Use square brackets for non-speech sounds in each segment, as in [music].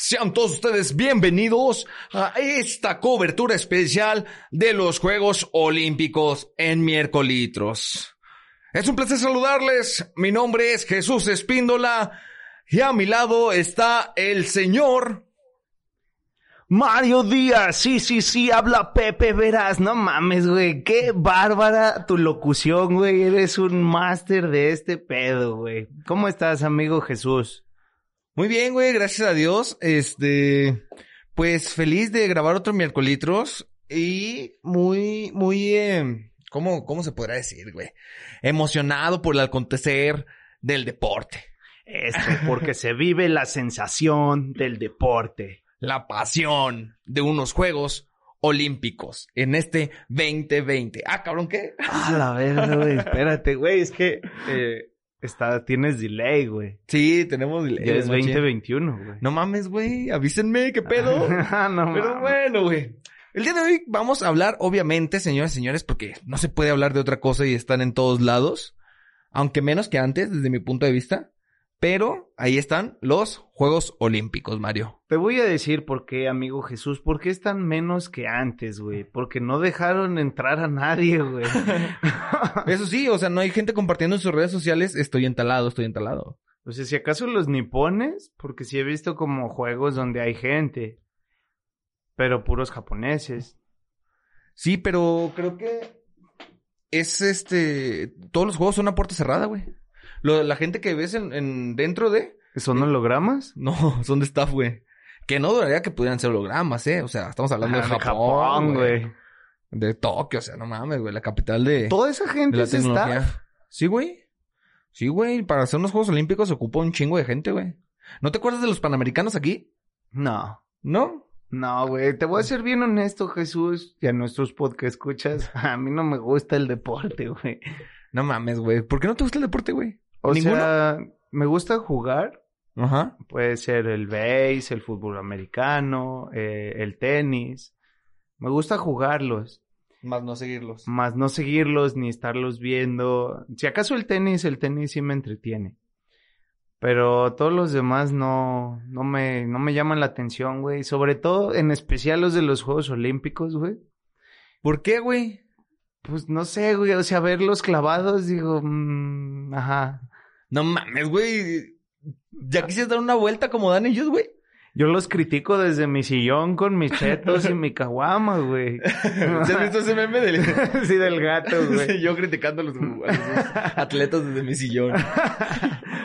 sean todos ustedes bienvenidos a esta cobertura especial de los Juegos Olímpicos en miércolitros. Es un placer saludarles. Mi nombre es Jesús Espíndola y a mi lado está el señor Mario Díaz, sí, sí, sí, habla Pepe Verás, no mames, güey, qué bárbara tu locución, güey, eres un máster de este pedo, güey. ¿Cómo estás, amigo Jesús? Muy bien, güey, gracias a Dios. Este, pues feliz de grabar otro miércolitros y muy, muy, eh, ¿cómo, cómo se podrá decir, güey? Emocionado por el acontecer del deporte. Eso, porque se vive la sensación del deporte. La pasión de unos Juegos Olímpicos en este 2020. Ah, cabrón, ¿qué? A la verga, güey, espérate, güey, es que eh, está, tienes delay, güey. Sí, tenemos delay, Ya es machín. 2021, güey. No mames, güey, avísenme, ¿qué pedo? [laughs] Ah, no Pero mames. bueno, güey. El día de hoy vamos a hablar, obviamente, señoras y señores, porque no se puede hablar de otra cosa y están en todos lados. Aunque menos que antes, desde mi punto de vista. Pero ahí están los Juegos Olímpicos, Mario. Te voy a decir por qué, amigo Jesús, por qué están menos que antes, güey. Porque no dejaron entrar a nadie, güey. [laughs] Eso sí, o sea, no hay gente compartiendo en sus redes sociales, estoy entalado, estoy entalado. O sea, si acaso los nipones, porque sí he visto como juegos donde hay gente, pero puros japoneses. Sí, pero creo que es este, todos los juegos son a puerta cerrada, güey. Lo- la gente que ves en, en- dentro de, ¿Son hologramas? no, [laughs] son de staff, güey. Que no duraría que pudieran ser hologramas, eh. O sea, estamos hablando Ah, de Japón, güey. De Tokio, o sea, no mames, güey, la capital de, Toda esa de gente la tecnología. staff. Sí, güey. Sí, güey, para hacer unos Juegos Olímpicos se ocupa un chingo de gente, güey. ¿No te acuerdas de los Panamericanos aquí? No. ¿No? No, güey, te voy a ser bien honesto, Jesús, y a nuestros podcast escuchas, [laughs] a mí no me gusta el deporte, güey. No mames, güey. ¿Por qué no te gusta el deporte, güey? O ¿Ninguno? sea, me gusta jugar, Ajá. puede ser el base, el fútbol americano, eh, el tenis. Me gusta jugarlos. Más no seguirlos. más no seguirlos ni estarlos viendo. Si acaso el tenis, el tenis sí me entretiene. Pero todos los demás no, no me, no me llaman la atención, güey. Sobre todo, en especial los de los Juegos Olímpicos, güey. ¿Por qué, güey? Pues no sé, güey. O sea, verlos clavados, digo, mm, ajá. No mames, güey. Ya quisieras dar una vuelta como dan ellos, güey. Yo los critico desde mi sillón con mis chetos y [laughs] mi caguama, güey. ¿Se has visto ese meme del... [laughs] sí, del gato, [laughs] güey. Yo criticando a los, a atletas desde mi sillón.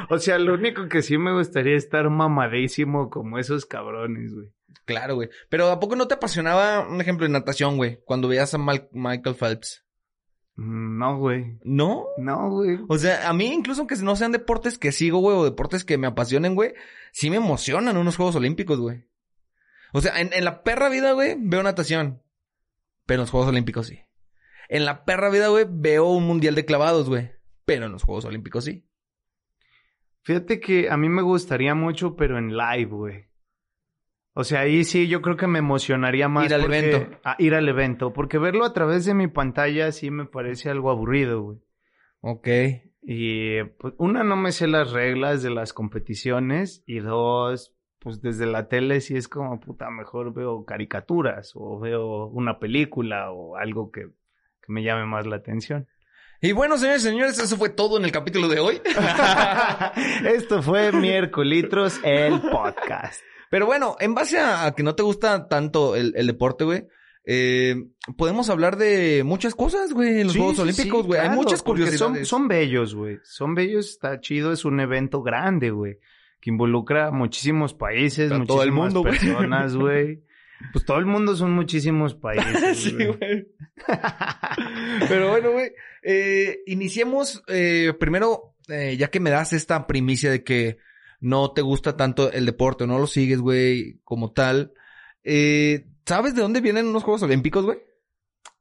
o sea, lo único que sí me gustaría es estar mamadísimo como esos cabrones, güey. Claro, güey. Pero ¿a poco no te apasionaba, un ejemplo, de natación, güey? Cuando veías a Mal- Michael Phelps. Mm, No, güey. ¿No? No, güey. O sea, a mí incluso aunque no sean deportes que sigo, güey, o deportes que me apasionen, güey, sí me emocionan unos Juegos Olímpicos, güey. O sea, en, en la perra vida, güey, veo natación. Pero en los Juegos Olímpicos sí. En la perra vida, güey, veo un mundial de clavados, güey. Pero en los Juegos Olímpicos sí. Fíjate que a mí me gustaría mucho, pero en live, güey. O sea, ahí sí yo creo que me emocionaría más. Ir al porque- evento. Ah, ir al evento. Porque verlo a través de mi pantalla sí me parece algo aburrido, güey. Ok. Y pues, una, no me sé las reglas de las competiciones. Y dos, pues desde la tele sí es como, puta, mejor veo caricaturas o veo una película o algo que, que me llame más la atención. Y bueno, señores y señores, eso fue todo en el capítulo de hoy. [laughs] Esto fue Miércolitros, el podcast. Pero bueno, en base a, a que no te gusta tanto el, el deporte, güey, eh, podemos hablar de muchas cosas, güey, en los Sí, Juegos sí, Olímpicos, sí, güey. Hay muchas curiosidades. Son, son bellos, güey. Son bellos, está chido, es un evento grande, güey. Que involucra a muchísimos países, A muchísimas todo el mundo, personas, [laughs] güey. Pues todo el mundo son muchísimos [laughs] países. sí, güey. güey. [laughs] Pero bueno, güey, eh, iniciemos eh, primero, eh, ya que me das esta primicia de que no te gusta tanto el deporte, no lo sigues, güey, como tal. Eh, ¿Sabes de dónde vienen unos Juegos Olímpicos, güey?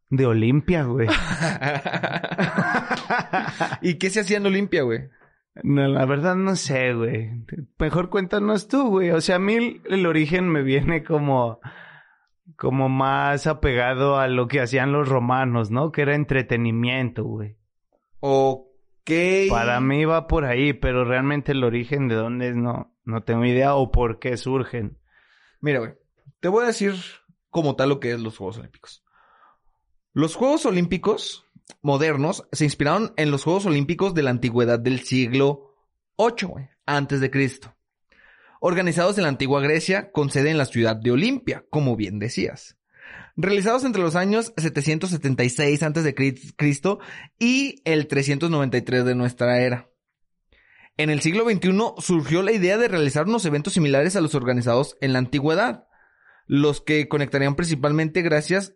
De Olimpia, güey. [laughs] ¿Y qué se hacía en Olimpia, güey? No, la verdad no sé, güey. Mejor cuéntanos tú, güey. O sea, a mí el- origen me viene como, como más apegado a lo que hacían los romanos, ¿no? Que era entretenimiento, güey. Ok. Para mí va por ahí, pero realmente el origen de dónde es no, no tengo idea o por qué surgen. Mira, güey. Te voy a decir como tal lo que es los Juegos Olímpicos. Los Juegos Olímpicos modernos se inspiraron en los Juegos Olímpicos de la antigüedad del siglo VIII, güey, antes de Cristo. Organizados en la antigua Grecia, con sede en la ciudad de Olimpia, como bien decías. Realizados entre los años 776 antes de Cri- Cristo y el 393 de nuestra era. En el siglo XXI surgió la idea de realizar unos eventos similares a los organizados en la antigüedad, los que conectarían principalmente gracias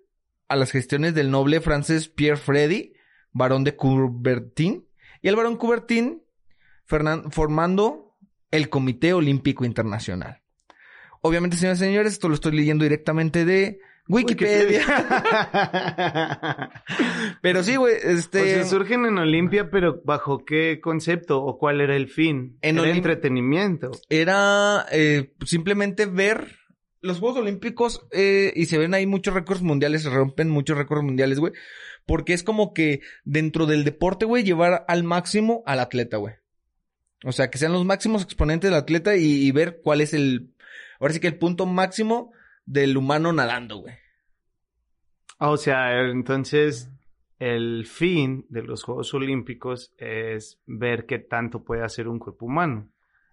a las gestiones del noble francés Pierre Freddy, barón de Coubertin, y el barón Coubertin formando el Comité Olímpico Internacional. Obviamente, señores y señores, esto lo estoy leyendo directamente de Wikipedia. [laughs] Pero sí, güey, este... O sea, surgen en Olimpia, pero ¿bajo qué concepto o cuál era el fin? En era entretenimiento. era eh, simplemente ver los Juegos Olímpicos eh, y se ven ahí muchos récords mundiales, se rompen muchos récords mundiales, güey. Porque es como que dentro del deporte, güey, llevar al máximo al atleta, güey. O sea, que sean los máximos exponentes del atleta y, y ver cuál es el... Ahora sí que el punto máximo del humano nadando, güey. O sea, entonces el fin de los Juegos Olímpicos es ver qué tanto puede hacer un cuerpo humano.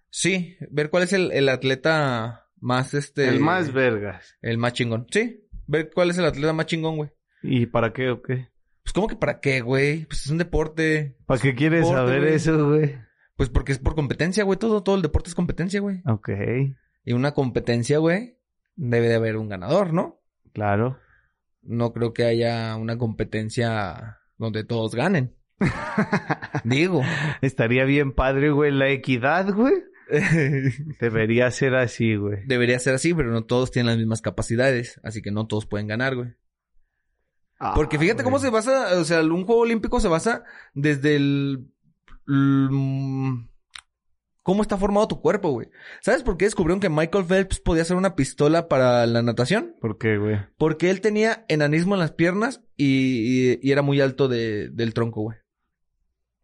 Sí, ver cuál es el, el atleta más, este... El más vergas. El más chingón. Sí, ver cuál es el atleta más chingón, güey. ¿Y para qué o qué? Pues, ¿cómo que para qué, güey? Pues es un deporte. ¿Para qué quieres Deporte, saber güey. eso, güey? Pues porque es por competencia, güey. Todo, todo el deporte es competencia, güey. Ok, Y una competencia, güey, debe de haber un ganador, ¿no? claro. No creo que haya una competencia donde todos ganen. [laughs] Digo. Estaría bien padre, güey, la equidad, güey. [laughs] Debería ser así, güey. Debería ser así, pero no todos tienen las mismas capacidades. Así que no todos pueden ganar, güey. Porque fíjate cómo se basa, o sea, un juego olímpico se basa desde el... mm, ¿Cómo está formado tu cuerpo, güey? ¿Sabes por qué descubrieron que Michael Phelps podía hacer una pistola para la natación? ¿Por qué, güey? Porque él tenía enanismo en las piernas y, y- y era muy alto de- del tronco, güey.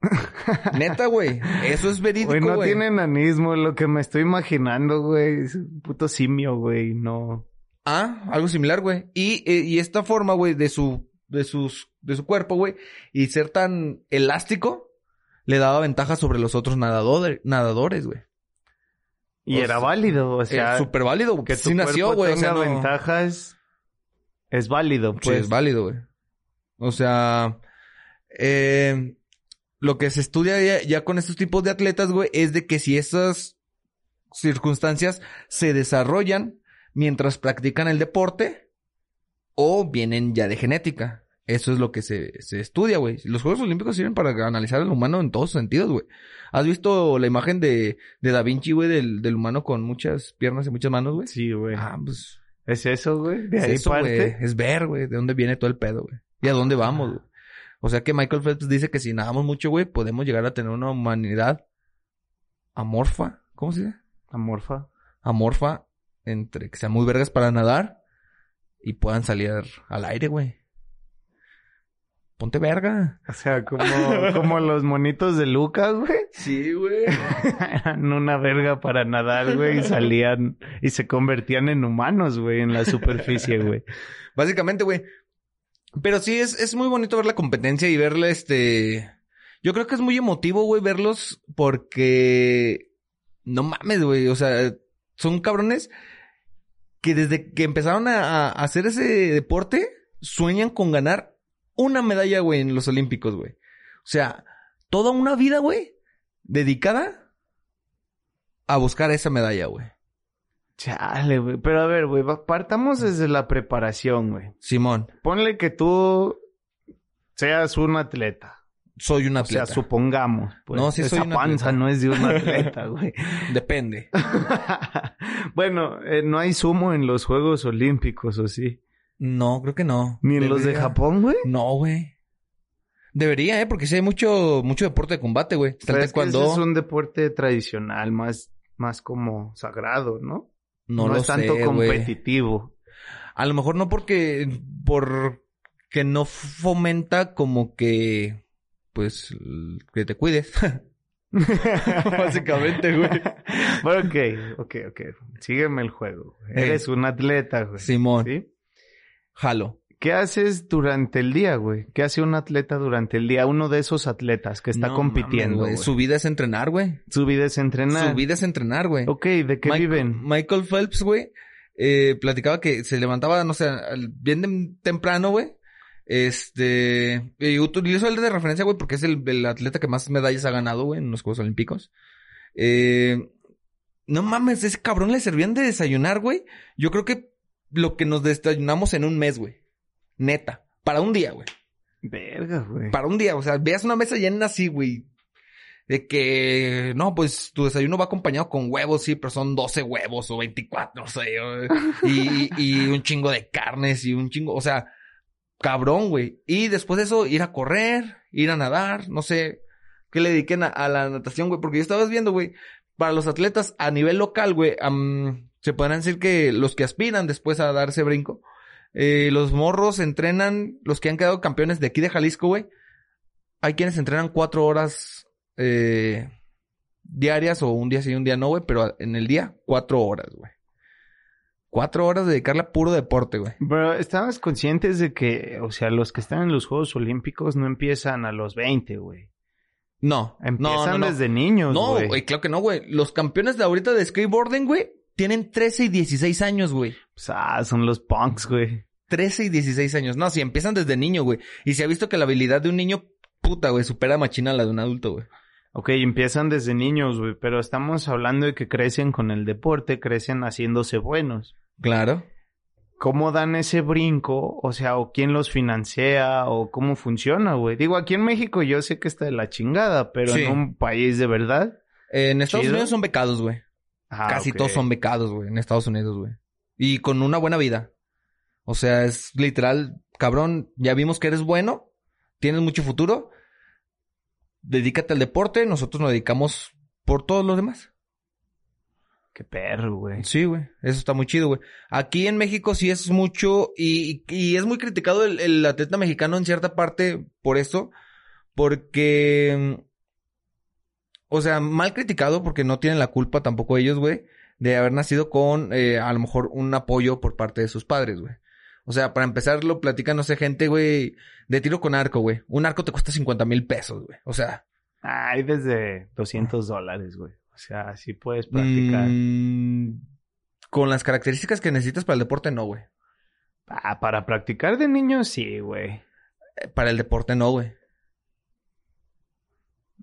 [laughs] Neta, güey. Eso es verídico, Güey, güey. no tiene enanismo. Lo que me estoy imaginando, güey, es un puto simio, güey. No. Ah, algo similar, güey. Y, eh, y esta forma, güey, de su, de sus, de su cuerpo, güey, y ser tan elástico, le daba ventaja sobre los otros nadadores, nadadores, güey. Y O era sea, válido, o sea, Es súper válido, que que tu sí nació, güey. O sea, no... ventajas es válido, Sí, pues. es válido, güey. O sea, eh, lo que se estudia ya, ya con estos tipos de atletas, güey, es de que si esas circunstancias se desarrollan mientras practican el deporte o vienen ya de genética. Eso es lo que se, se estudia, güey. Los Juegos Olímpicos sirven para analizar al humano en todos sentidos, güey. ¿Has visto la imagen de, de Da Vinci, güey, del, del humano con muchas piernas y muchas manos, güey? Sí, güey. Ah, pues Es eso, güey. De es ahí eso, güey. parte. Es ver, güey, de dónde viene todo el pedo, güey. Y a dónde vamos, güey. O sea que Michael Phelps dice que si nadamos mucho, güey, podemos llegar a tener una humanidad amorfa. ¿Cómo se dice? Amorfa. Amorfa entre que sean muy vergas para nadar y puedan salir al aire, güey. Ponte verga. O sea, como, como los monitos de Lucas, güey. Sí, güey. Eran una verga para nadar, güey. Y salían y se convertían en humanos, güey, en la superficie, güey. Básicamente, güey. Pero sí, es, es muy bonito ver la competencia y verla, este... Yo creo que es muy emotivo, güey, verlos porque... No mames, güey. O sea, son cabrones que desde que empezaron a, a hacer ese deporte, sueñan con ganar una medalla, güey, en los Olímpicos, güey. O sea, toda una vida, güey, dedicada a buscar esa medalla, güey. Chale, güey. Pero a ver, güey, partamos desde la preparación, güey. Simón, Ponle que tú seas un atleta. soy un O atleta. sea, supongamos. Pues, No, sí soy esa un panza no es de un atleta, [laughs] güey. Depende. [laughs] bueno, eh, no hay sumo en los Juegos Olímpicos, ¿o sí? No, creo que no. Ni en los de Japón, güey. No, güey. Debería, ¿eh? Porque sí hay mucho, mucho deporte de combate, güey. Está el Pero es taekwondo. un deporte tradicional, más, más como sagrado, ¿no? No, lo es tanto sé, competitivo. A lo mejor no porque... Porque no fomenta como que... Pues... Que te cuides. [laughs] Básicamente, güey. Bueno, ok, ok, ok. Sígueme el juego. Eh. Eres un atleta, güey. Simón. ¿Sí? Jalo. ¿Qué haces durante el día, güey? ¿Qué hace un atleta durante el día? Uno de esos atletas que está No compitiendo, mames, güey. Su vida es entrenar, güey. Su vida es entrenar. Su vida es entrenar, güey. Ok, ¿de qué Michael, viven? Michael Phelps, güey, eh, platicaba que se levantaba, no sé, bien temprano, güey. Este, y utilizo el de referencia, güey, porque es el, el atleta que más medallas ha ganado, güey, en los Juegos Olímpicos. Eh, no mames, ese cabrón le servían de desayunar, güey. Yo creo que lo que nos desayunamos en un mes, güey. Neta. Para un día, güey. Verga, güey. Para un día, o sea, veas una mesa llena así, güey. De que, no, pues tu desayuno va acompañado con huevos, sí, pero son 12 huevos o 24, no sé. Y, y un chingo de carnes y un chingo, o sea, cabrón, güey. Y después de eso, ir a correr, ir a nadar, no sé. ¿Qué le dediquen a, a la natación, güey? Porque yo estaba viendo, güey, para los atletas a nivel local, güey, se podrán decir que los que aspiran después a dar ese brinco, eh, los morros entrenan, los que han quedado campeones de aquí de Jalisco, güey. Hay quienes entrenan cuatro horas eh, diarias o un día sí y un día no, güey, pero en el día cuatro horas, güey. Cuatro horas de dedicarle a puro deporte, güey. Pero estabas conscientes de que, o sea, los que están en los Juegos Olímpicos no empiezan a los 20, güey. No, Empiezan no, no, no. desde niños, No, güey. güey, claro que no, güey. Los campeones de ahorita de skateboarding, güey, tienen 13 y 16 años, güey. Pues, ah, son los punks, güey. 13 y 16 años. No, si empiezan desde niño, güey. Y se ha visto que la habilidad de un niño, puta, güey, supera machina a la de un adulto, güey. Ok, empiezan desde niños, güey, pero estamos hablando de que crecen con el deporte, crecen haciéndose buenos. Claro. ¿Cómo dan ese brinco? O sea, o quién los financia, o cómo funciona, güey. Digo, aquí en México yo sé que está de la chingada, pero Sí. en un país de verdad. En Estados Chido. Unidos son becados, güey. Ah, Casi todos son becados, güey, en Estados Unidos, güey. Y con una buena vida. O sea, es literal, cabrón, ya vimos que eres bueno, tienes mucho futuro, dedícate al deporte, nosotros nos dedicamos por todos los demás. Qué perro, güey. Sí, güey, eso está muy chido, güey. Aquí en México sí es mucho y, y es muy criticado el, el atleta mexicano en cierta parte por eso, porque, o sea, mal criticado porque no tienen la culpa tampoco ellos, güey, de haber nacido con eh, a lo mejor un apoyo por parte de sus padres, güey. O sea, para empezar lo platican, no sé, gente, güey, de tiro con arco, güey. Un arco te cuesta 50 mil pesos, güey. O sea, Hay desde 200 dólares, güey. O sea, sí puedes practicar. mm, con las características que necesitas para el deporte, no, güey. Ah, para practicar de niños, sí, güey. Eh, Para el deporte no, güey.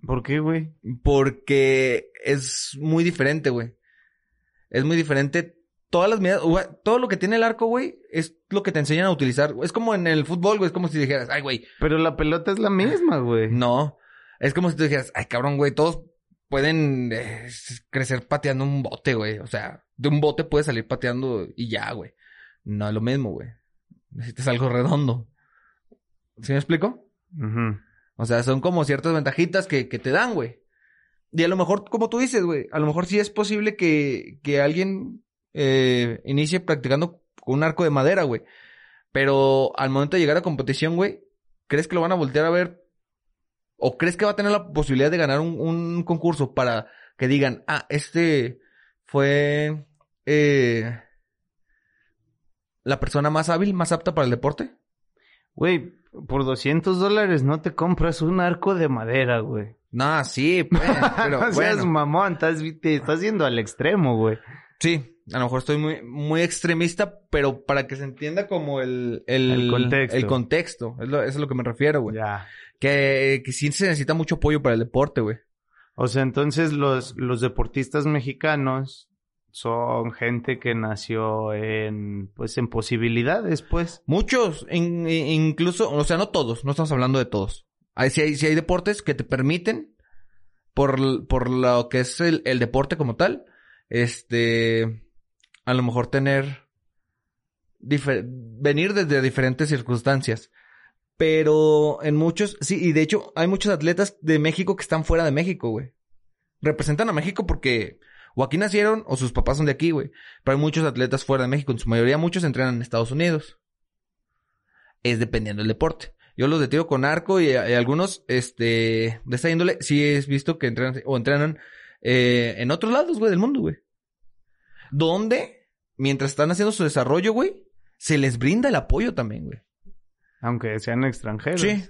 ¿Por qué, güey? Porque es muy diferente, güey. Es muy diferente. Todas las medidas, güey, todo lo que tiene el arco, güey, es lo que te enseñan a utilizar. Es como en el fútbol, güey. Es como si dijeras, ay, güey, Pero la pelota es la misma, güey. [laughs] no. Es como si tú dijeras, ay, cabrón, güey, todos pueden eh, crecer pateando un bote, güey. O sea, de un bote puedes salir pateando y ya, güey. No es lo mismo, güey. Necesitas algo redondo. ¿Sí me explico? Ujú. O sea, son como ciertas ventajitas que, que te dan, güey. Y a lo mejor, como tú dices, güey, a lo mejor sí es posible que, que alguien eh, inicie practicando con un arco de madera, güey. Pero al momento de llegar a competición, güey, ¿crees que lo van a voltear a ver? ¿O crees que va a tener la posibilidad de ganar un, un concurso para que digan, ah, este fue eh, la persona más hábil, más apta para el deporte? Güey, por 200 dólares no te compras un arco de madera, güey. No, sí, pues, pero [laughs] no seas bueno. mamón, estás, te estás yendo al extremo, güey. Sí, a lo mejor estoy muy, muy extremista, pero para que se entienda como el, el, El contexto. el contexto. Es lo, eso es a lo que me refiero, güey. Ya. Que, que sí se necesita mucho apoyo para el deporte, güey. O sea, entonces los, los deportistas mexicanos son gente que nació en, pues, en posibilidades, pues. Muchos, in- in- incluso, o sea, no todos, no estamos hablando de todos. Hay, sí, hay, sí hay deportes que te permiten, por, por lo que es el, deporte como tal, este, a lo mejor tener venir desde diferentes circunstancias. Pero en muchos, sí, y de hecho hay muchos atletas de México que están fuera de México, güey. Representan a México porque o aquí nacieron o sus papás son de aquí, güey. Pero hay muchos atletas fuera de México, en su mayoría muchos entrenan en Estados Unidos. Es dependiendo del deporte. Yo los de tiro con arco y, y algunos, este, de esta índole, sí he visto que entrenan o entrenan eh, en otros lados, güey, del mundo, güey. Donde, mientras están haciendo su desarrollo, güey, se les brinda el apoyo también, güey. Aunque sean extranjeros. Sí.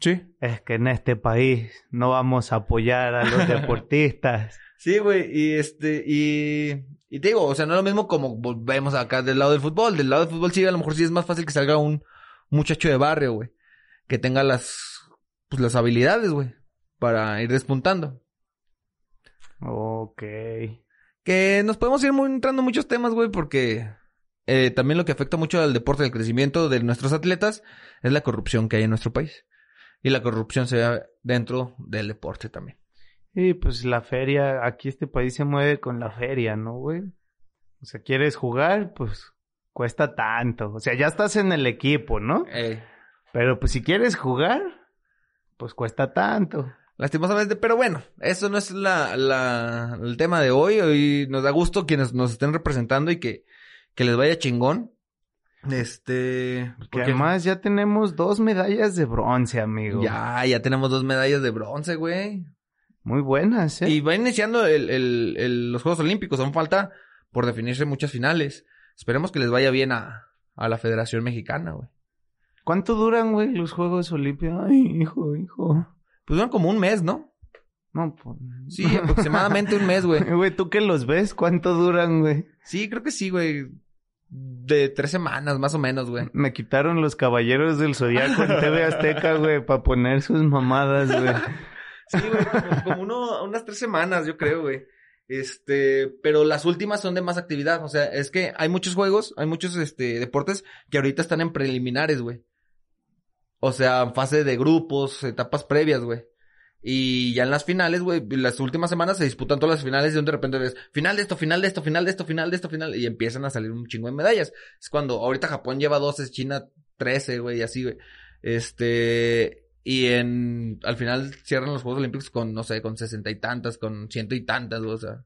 Sí. Es que en este país no vamos a apoyar a los [laughs] deportistas. Sí, güey, y este, y, y te digo, o sea, no es lo mismo como vemos acá del lado del fútbol. Del lado del fútbol sí, a lo mejor sí es más fácil que salga un muchacho de barrio, güey. Que tenga las, pues las habilidades, güey, para ir despuntando. ok. Que nos podemos ir muy entrando en muchos temas, güey, porque eh, también lo que afecta mucho al deporte, al crecimiento de nuestros atletas, es la corrupción que hay en nuestro país. Y la corrupción se ve dentro del deporte también. Y pues la feria, aquí este país se mueve con la feria, ¿no, güey? O sea, quieres jugar, pues cuesta tanto. O sea, ya estás en el equipo, ¿no? Eh, Pero pues si quieres jugar, pues cuesta tanto. lastimosamente, pero bueno, eso no es la, la, el tema de hoy. Hoy nos da gusto quienes nos estén representando y que, que les vaya chingón. Este, Que porque además ya tenemos dos medallas de bronce, amigo. ya, ya tenemos dos medallas de bronce, güey. Muy buenas, ¿eh? Y va iniciando el, el- el- los Juegos Olímpicos. Aún falta por definirse muchas finales. Esperemos que les vaya bien a, a la Federación Mexicana, güey. ¿Cuánto duran, güey, los Juegos Olímpicos? Ay, hijo, hijo. Pues duran como un mes, ¿no? No, pues... Sí, aproximadamente un mes, güey. [laughs] Güey, ¿tú que los ves? ¿Cuánto duran, güey? Sí, creo que sí, güey. De tres semanas, más o menos, güey. Me quitaron los caballeros del Zodiaco en TV Azteca, güey, para poner sus mamadas, güey. Sí, güey, como, uno, unas tres semanas, yo creo, güey. Este, pero las últimas son de más actividad. O sea, es que hay muchos juegos, hay muchos, este, deportes que ahorita están en preliminares, güey. O sea, fase de grupos, etapas previas, güey. Y ya en las finales, güey, las últimas semanas se disputan todas las finales y de repente ves final de esto, final de esto, final de esto, final de esto, final, y empiezan a salir un chingo de medallas. Es cuando ahorita Japón lleva 12, China 13, güey, y así, güey. Este, y en, al final cierran los Juegos Olímpicos con, no sé, con sesenta y tantas, con ciento y tantas, o sea,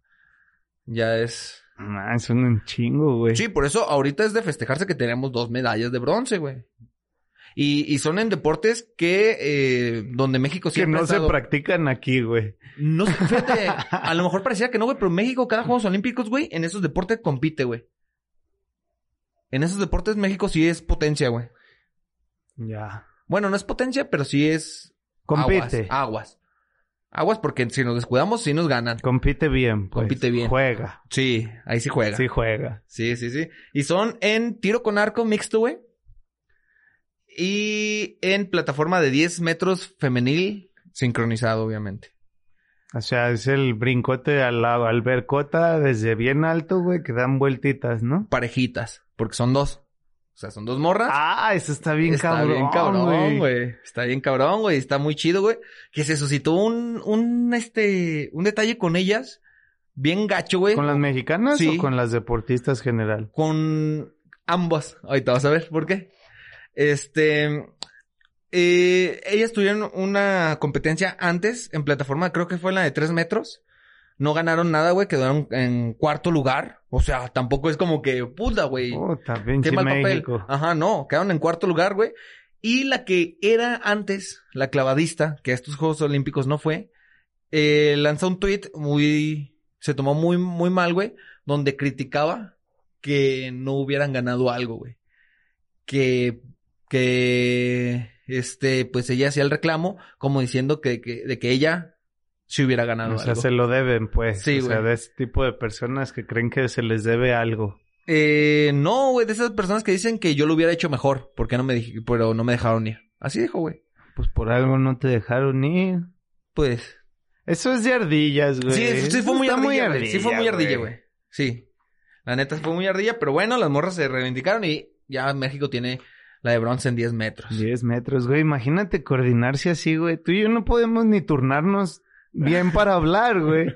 ya es... Ah, son un chingo, güey. Sí, por eso ahorita es de festejarse que tenemos dos medallas de bronce, güey. Y, y son en deportes que, eh, donde México que siempre no ha se practican aquí, güey. No sé, fíjate, [laughs] a lo mejor parecía que no, güey, pero México, cada Juegos Olímpicos, güey, en esos deportes compite, güey. En esos deportes México sí es potencia, güey. Ya. Bueno, no es potencia, pero sí es... Compite. Aguas, aguas. Aguas porque si nos descuidamos, sí nos ganan. Compite bien, pues. Compite bien. Juega. Sí, ahí sí juega. Sí juega. Sí, sí, sí. Y son en tiro con arco mixto, güey. Y en plataforma de 10 metros femenil, sincronizado, obviamente. O sea, es el brincote al lado, albercota desde bien alto, güey, que dan vueltitas, ¿no? Parejitas, porque son dos. O sea, son dos morras. Ah, eso está bien está cabrón, bien cabrón, güey. Está bien cabrón, güey. Está muy chido, güey. Que se suscitó un, un, este, un detalle con ellas. Bien gacho, güey. ¿Con las mexicanas Sí. o con las deportistas general? con ambas. Ahorita vas a ver por qué. Este, eh, ellas tuvieron una competencia antes en plataforma, creo que fue la de tres metros. No ganaron nada, güey, quedaron en cuarto lugar. O sea, tampoco es como que, puta, güey. Puta, pinche mal papel. Ajá, no, quedaron en cuarto lugar, güey. Y la que era antes, la clavadista, que a estos Juegos Olímpicos no fue, eh, lanzó un tweet muy, se tomó muy, muy mal, güey, donde criticaba que no hubieran ganado algo, güey. Que, que, este, pues ella hacía el reclamo como diciendo que, que, de que ella sí hubiera ganado O sea, algo. se lo deben, pues. Sí, o sea, de ese tipo de personas que creen que se les debe algo. Eh, no, güey, de esas personas que dicen que yo lo hubiera hecho mejor, porque no me dije, pero no me dejaron ir. Así dijo, güey. Pues por algo no te dejaron ir. Pues. Eso es de ardillas, güey. Sí, sí Eso fue muy ardilla, güey. Sí fue muy ardilla, güey. Sí. La neta fue muy ardilla, pero bueno, las morras se reivindicaron y ya México tiene la de bronce en 10 metros. 10 metros, güey. Imagínate coordinarse así, güey. Tú y yo no podemos ni turnarnos bien para hablar, güey.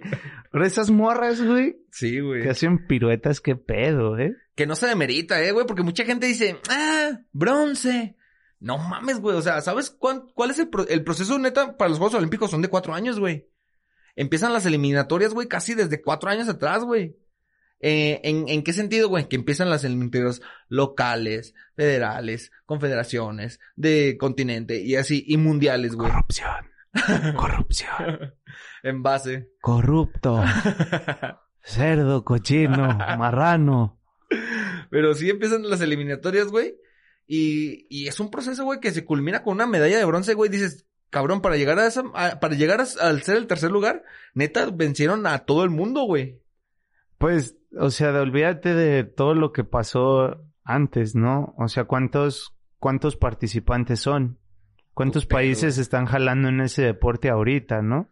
Pero esas morras, güey, Sí, güey. que hacen piruetas, qué pedo, ¿eh? Que no se demerita, eh, güey, porque mucha gente dice, ah, bronce. No mames, güey. O sea, ¿sabes cuán- cuál es el, pro- el proceso neta para los Juegos Olímpicos? Son de cuatro años, güey. Empiezan las eliminatorias, güey, casi desde cuatro años atrás, güey. Eh, ¿en, ¿En qué sentido, güey? Que empiezan las eliminatorias locales, federales, confederaciones, de continente y así, y mundiales, güey. Corrupción. [laughs] Corrupción. [laughs] en base. Corrupto. [laughs] Cerdo, cochino, marrano. Pero sí empiezan las eliminatorias, güey. Y, y es un proceso, güey, que se culmina con una medalla de bronce, güey. Dices, cabrón, para llegar a esa, a- para llegar a- al ser el tercer lugar, neta, vencieron a todo el mundo, güey. Pues, o sea, de- olvídate de todo lo que pasó antes, ¿no? O sea, ¿cuántos, cuántos participantes son? ¿Cuántos países están jalando en ese deporte ahorita, no?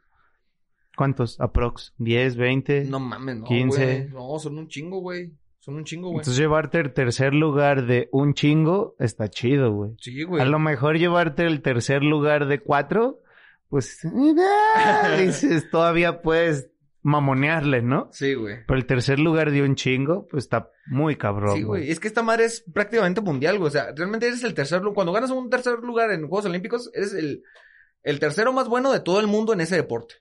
¿Cuántos? ¿Aprox? ¿10, 20? No mames, no, 15. güey. No, son un chingo, güey. Son un chingo, güey. Entonces llevarte el tercer lugar de un chingo está chido, güey. Sí, güey. A lo mejor llevarte el tercer lugar de cuatro, pues [laughs] dices, todavía puedes mamonearle, ¿no? Sí, güey. Pero el tercer lugar de un chingo, pues está muy cabrón. Sí, güey. Es que esta madre es prácticamente mundial, güey. O sea, realmente eres el tercer lugar. Cuando ganas un tercer lugar en Juegos Olímpicos, eres el, el tercero más bueno de todo el mundo en ese deporte.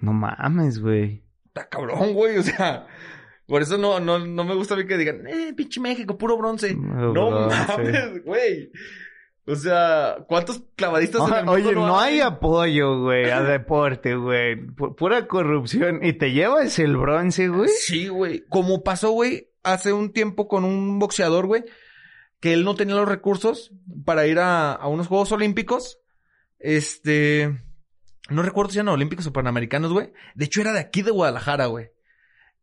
No mames, güey. Está cabrón, güey. O sea, por eso no, no, no me gusta a mí que digan, eh, pinche México, puro bronce. No Bronce. mames, güey. O sea, ¿cuántos clavadistas en el mundo Oye, no hay hay? apoyo, güey, a [laughs] deporte, güey. Pu- Pura corrupción. ¿Y te llevas el bronce, güey? Sí, güey. Como pasó, güey, hace un tiempo con un boxeador, güey, que él no tenía los recursos para ir a, a unos Juegos Olímpicos. Este. No recuerdo si eran olímpicos o panamericanos, güey. De hecho, era de aquí de Guadalajara, güey.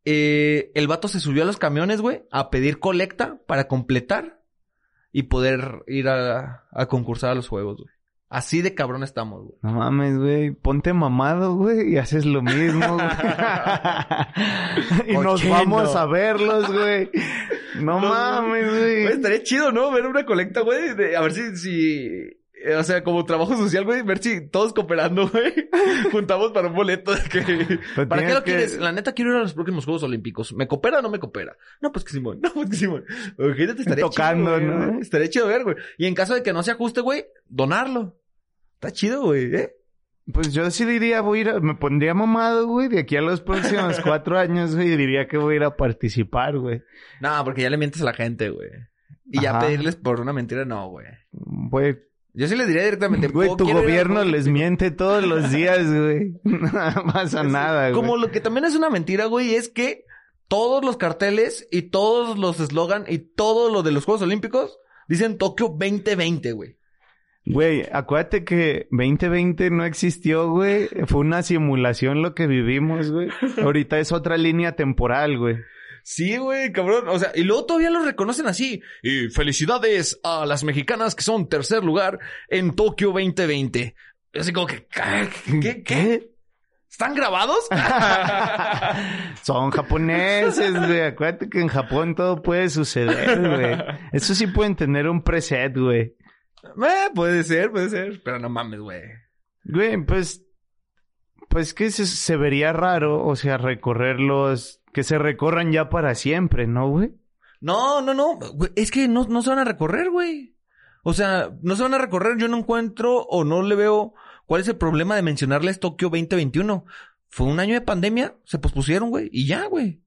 Eh, el vato se subió a los camiones, güey, a pedir colecta para completar y poder ir a, a concursar a los juegos, güey. Así de cabrón estamos, güey. No mames, güey. Ponte mamado, güey, y haces lo mismo, güey. [laughs] y nos vamos a verlos, güey. No No, mames, Güey, estaría chido, ¿no? Ver una colecta, güey. A ver si, si, o sea, como trabajo social, güey, ver si todos cooperando, [laughs] güey, juntamos para un boleto de que... Pero ¿Para qué lo que- quieres? La neta, quiero ir a los próximos Juegos Olímpicos. ¿Me coopera o no me coopera? No, pues que Simón. [laughs] No, pues que Simón. Imagínate, estaría Tocando, chido, güey. ¿no? Estaría chido ver, güey. Y en caso de que no se ajuste, güey, donarlo. Está chido, güey, ¿eh? Pues yo sí diría, voy a ir a- me pondría mamado, güey, de aquí a los próximos [laughs] cuatro años, güey, diría que voy a ir a participar, güey. No, porque ya le mientes a la gente, güey. Y ya pedirles por una mentira, no, güey. Güey, Yo sí les diría directamente. güey, "Oh, tu gobierno les miente todos los días, güey. [laughs] No pasa nada, güey. Como lo que también es una mentira, güey, es que todos los carteles y todos los eslogan y todo lo de los Juegos Olímpicos dicen Tokio 2020, güey. Güey, acuérdate que 2020 no existió, güey. Fue una simulación lo que vivimos, güey. [laughs] Ahorita es otra línea temporal, güey. Sí, güey, cabrón. O sea, y luego todavía los reconocen así. Y felicidades a las mexicanas que son tercer lugar en Tokio 2020. Así como que, ¿qué? ¿Qué? ¿Están grabados? [laughs] Son japoneses, güey. Acuérdate que en Japón todo puede suceder, güey. Eso sí pueden tener un preset, güey. Eh, puede ser, puede ser. Pero no mames, güey. Güey, pues... Pues que se, se vería raro, o sea, recorrerlos... Que se recorran ya para siempre, ¿no, güey? No, no, no. Es que no, no se van a recorrer, güey. O sea, no se van a recorrer. Yo no encuentro o no le veo cuál es el problema de mencionarles Tokio 2021. Fue un año de pandemia, se pospusieron, güey. Y ya, güey.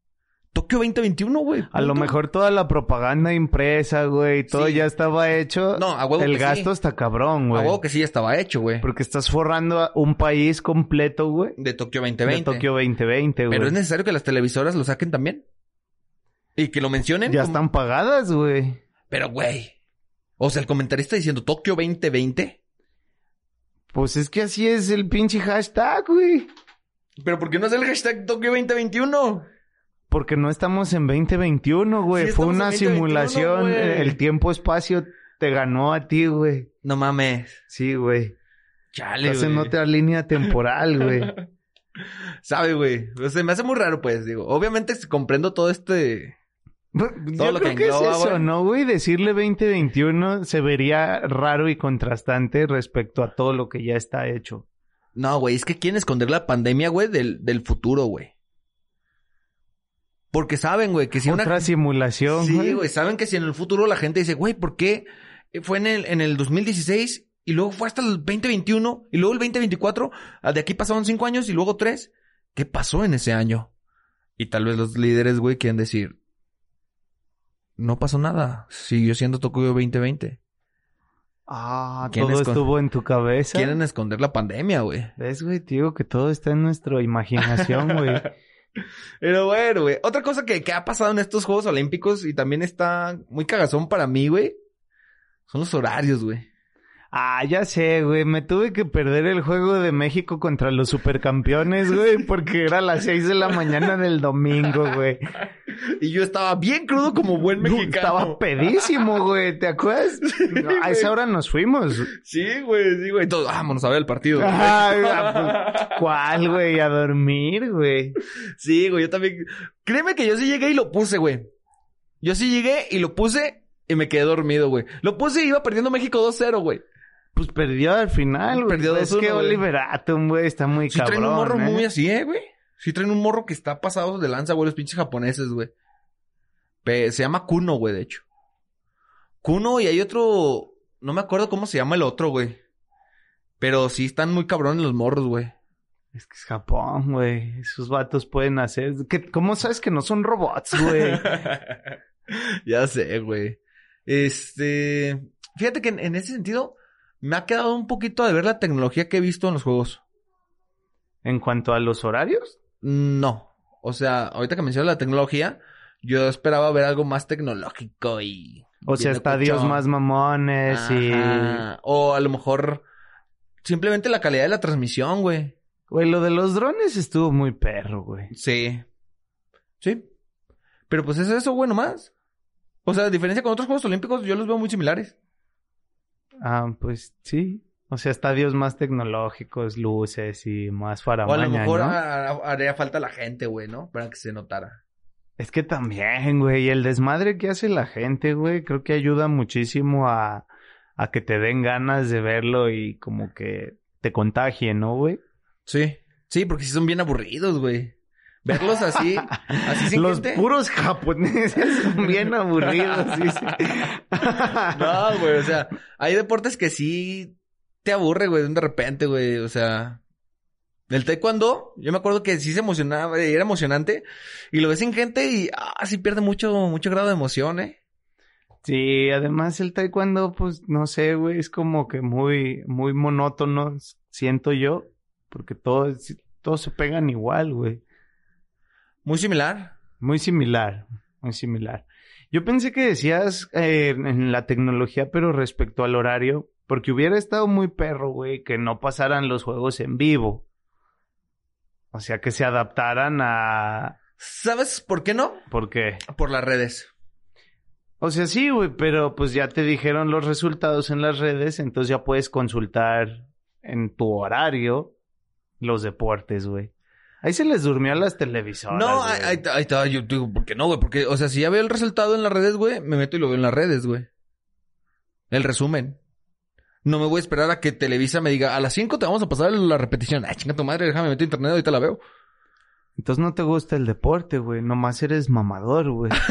Tokio 2021, güey. A lo mejor toda la propaganda impresa, güey, todo Sí. ya estaba hecho. No, a huevo El que gasto sí. está cabrón, A güey. huevo que sí ya estaba hecho, güey. Porque estás forrando a un país completo, güey. De Tokio De 2020. Tokio 2020, güey. Pero es necesario que las televisoras lo saquen también. Y que lo mencionen. Ya como- están pagadas, güey. Pero, güey. O sea, el comentarista diciendo Tokio 2020. Pues es que así es el pinche hashtag, güey. Pero ¿por qué no es el hashtag Tokio 2021? Porque no estamos en 2021, güey. Sí, Fue una en 2021, simulación. güey. El tiempo-espacio te ganó a ti, güey. No mames. Sí, güey. Chale, Estás en otra línea temporal, güey. [laughs] Sabe, güey. O sea, me hace muy raro, pues, digo. Obviamente comprendo todo este... Yo lo creo que que, es eso, güey. ¿no, güey? Decirle 2021 se vería raro y contrastante respecto a todo lo que ya está hecho. No, güey, es que quieren esconder la pandemia, güey, del, del futuro, güey. Porque saben, güey, que si una... Otra simulación, Sí, güey, saben que si en el futuro la gente dice, güey, ¿por qué fue en el, en el 2016 y luego fue hasta el 2021 y luego el 2024? Ah, De aquí pasaron cinco años y luego tres. ¿Qué pasó en ese año? Y tal vez los líderes, güey, quieren decir, no pasó nada. Siguió siendo Tokio 2020. Ah, ¿Quién todo estuvo en tu cabeza. Quieren esconder la pandemia, güey. ¿Ves, güey? Te digo que todo está en nuestra imaginación, güey. [laughs] Pero bueno, güey. Otra cosa que, que ha pasado en estos Juegos Olímpicos y también está muy cagazón para mí, güey. Son los horarios, güey. Ah, ya sé, güey. Me tuve que perder el juego de México contra los supercampeones, güey, [laughs] porque era a las 6 de la mañana del domingo, güey. Y yo estaba bien crudo como buen mexicano. Estaba pedísimo, güey. ¿Te acuerdas? [laughs] a esa hora nos fuimos. Sí, güey, sí, güey. Todos, vámonos a ver el partido. güey. Ah, pues, [laughs] ¿Cuál, güey? A dormir, güey. Sí, güey, yo también. Créeme que yo sí llegué y lo puse, güey. Yo sí llegué y lo puse y me quedé dormido, güey. Lo puse y iba perdiendo México 2-0, güey. Pues perdió al final, güey. Perdió Es 2-1, que. Oliver Atom, güey, está muy Sí cabrón. traen un morro ¿eh? muy así, eh, güey. Sí traen un morro que está pasado de lanza, güey, los pinches japoneses, güey. Se llama Kuno, güey, de hecho. Kuno y hay otro... No me acuerdo cómo se llama el otro, güey. Pero sí están muy cabrones los morros, güey. Es que es Japón, güey. Esos vatos pueden hacer... ¿Qué- ¿Cómo sabes que no son robots, güey? [laughs] ya sé, güey. Este... Fíjate que en, en ese sentido me ha quedado un poquito de ver la tecnología que he visto en los juegos. en cuanto a los horarios, No. O sea, ahorita que mencionas la tecnología, yo esperaba ver algo más tecnológico y... o sea, estadios más mamones y... O a lo mejor simplemente la calidad de la transmisión, güey. Güey, lo de los drones estuvo muy perro, güey. Sí. Sí. Pero pues es eso, güey, nomás. O sea, a diferencia con otros Juegos Olímpicos, yo los veo muy similares. Ah, pues sí. O sea, estadios más tecnológicos, luces y más o a faramaña, lo mejor haría falta la gente, güey, ¿no? Para que se notara. Es que también, güey, el desmadre que hace la gente, güey, creo que ayuda muchísimo a, a que te den ganas de verlo y como que te contagien, ¿no, güey? Sí. Sí, porque sí son bien aburridos, güey. Verlos así, así sin Los gente. puros japoneses [laughs] son bien aburridos, dice. [laughs] No, güey, o sea, hay deportes que sí te aburre, güey, de repente, güey, o sea, el taekwondo, yo me acuerdo que sí se emocionaba, era emocionante, y lo ves sin gente y, ah, sí pierde mucho, mucho grado de emoción, eh. Sí, además el taekwondo, pues, no sé, güey, es como que muy, muy monótono, siento yo, porque todos, todos se pegan igual, güey. Muy similar. Muy similar, muy similar. Yo pensé que decías eh, en la tecnología, pero respecto al horario, porque hubiera estado muy perro, güey, que no pasaran los juegos en vivo. O sea, que se adaptaran a... ¿Sabes por qué no? ¿Por qué? Por las redes. O sea, sí, güey, pero pues ya te dijeron los resultados en las redes, entonces ya puedes consultar en tu horario los deportes, güey. Ahí se les durmió a las televisoras. no, güey. ahí, ahí, está, yo digo, ¿por qué no, güey? Porque, o sea, si ya veo el resultado en las redes, güey, me meto y lo veo en las redes, güey. El resumen. No me voy a esperar a que Televisa me diga, a las 5 te vamos a pasar la repetición. Ay, chinga tu madre, déjame meter internet, ahorita la veo. Entonces no te gusta el deporte, güey. Nomás eres mamador, güey. [laughs]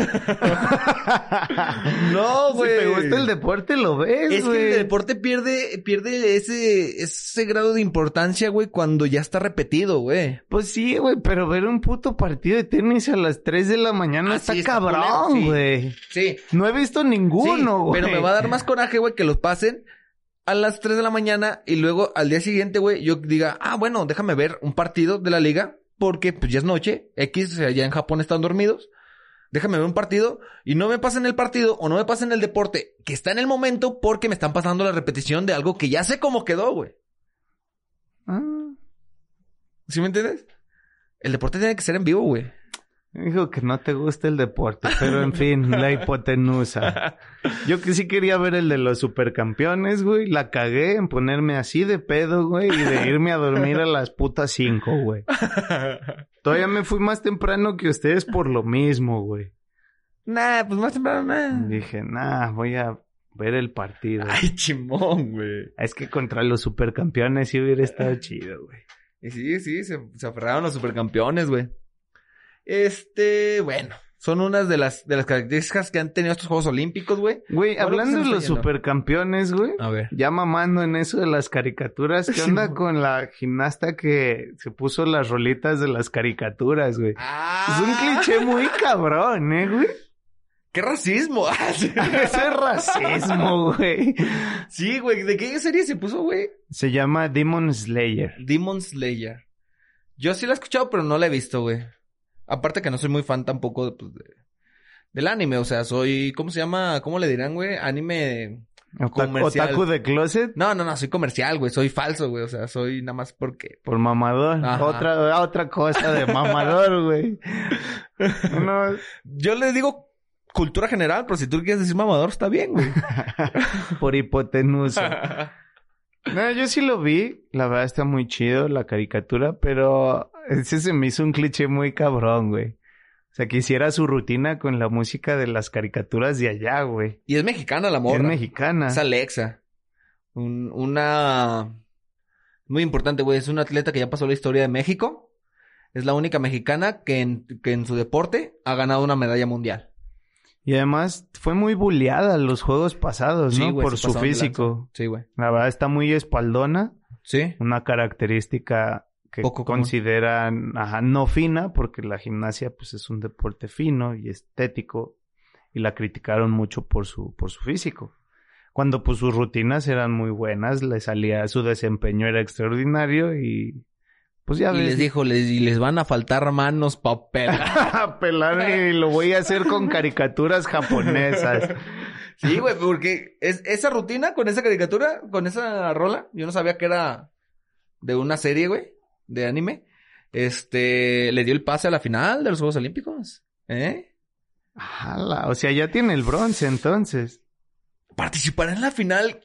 No, Si te gusta el deporte, lo ves, Es güey. que el deporte pierde, pierde ese, ese grado de importancia, güey, cuando ya está repetido, güey. Pues sí, güey, pero ver un puto partido de tenis a las 3 de la mañana Ah, está sí, cabrón, sí. güey. Sí. No he visto ninguno, Sí, güey. pero me va a dar más coraje, güey, que los pasen a las 3 de la mañana y luego al día siguiente, güey, yo diga, ah, bueno, déjame ver un partido de la liga porque pues ya es noche, X, allá en Japón están dormidos. Déjame ver un partido y no me pasen el partido o no me pasen el deporte que está en el momento porque me están pasando la repetición de algo que ya sé cómo quedó, güey. Ah, ¿Sí me entiendes? El deporte tiene que ser en vivo, güey. Dijo que no te gusta el deporte, [laughs] pero en fin, la hipotenusa. Yo que sí quería ver el de los supercampeones, güey. La cagué en ponerme así de pedo, güey, y de irme a dormir a las putas 5, güey. Todavía me fui más temprano que ustedes por lo mismo, güey. Nah, pues más temprano, nah. Dije, nah, voy a, ver el partido. Ay, chimón, güey. Es que contra los supercampeones sí hubiera estado chido, güey. Y sí, sí, se, se aferraron los supercampeones, güey. Este, bueno, son unas de las, de las características que han tenido estos Juegos Olímpicos, güey. Güey, hablando de los supercampeones, güey. A ver. Ya mamando en eso de las caricaturas, ¿qué [laughs] onda con la gimnasta que se puso las rolitas de las caricaturas, güey? Ah, Es un cliché muy cabrón, ¿eh, güey? ¡Qué racismo! [laughs] [laughs] Ese es racismo, güey. Sí, güey. ¿De qué serie se puso, güey? Se llama Demon Slayer. Demon Slayer. Yo sí la he escuchado, pero no la he visto, güey. Aparte que no soy muy fan tampoco pues, de- del anime. O sea, soy... ¿Cómo se llama? ¿Cómo le dirán, güey? Anime... Ota- Comercial. Otaku de closet No, no, no. Soy comercial, güey. Soy falso, güey. O sea, soy nada más porque... por mamador. Ajá. Otra, otra cosa de mamador, güey. [laughs] Uno- Yo les digo cultura general, pero si tú quieres decir mamador, está bien, güey. [laughs] por hipotenusa. [laughs] No, yo sí lo vi. La verdad está muy chido la caricatura, pero ese se me hizo un cliché muy cabrón, güey. O sea, que hiciera su rutina con la música de las caricaturas de allá, güey. y es mexicana la morra. Es mexicana. Es Alexa. Un- una... Muy importante, güey. Es una atleta que ya pasó la historia de México. Es la única mexicana que en, que en su deporte ha ganado una medalla mundial. Y además fue muy bulleada los juegos pasados, ¿no? güey, Por su físico. Sí, güey. La verdad está muy espaldona. Sí. Una característica que Poco común. consideran, ajá, no fina, porque la gimnasia pues es un deporte fino y estético. Y la criticaron mucho por su, por su físico. Cuando pues sus rutinas eran muy buenas, le salía, su desempeño era extraordinario y pues ya Y ves. les dijo, les, y les van a faltar manos pa' pelar. [laughs] pelar y lo voy a hacer con caricaturas japonesas. [laughs] Sí, güey, porque es, esa rutina con esa caricatura, con esa rola, yo no sabía que era de una serie, güey, de anime. Este, le dio el pase a la final de los Juegos Olímpicos. ¿Eh? O sea, ya tiene el bronce entonces. ¿Participará en la final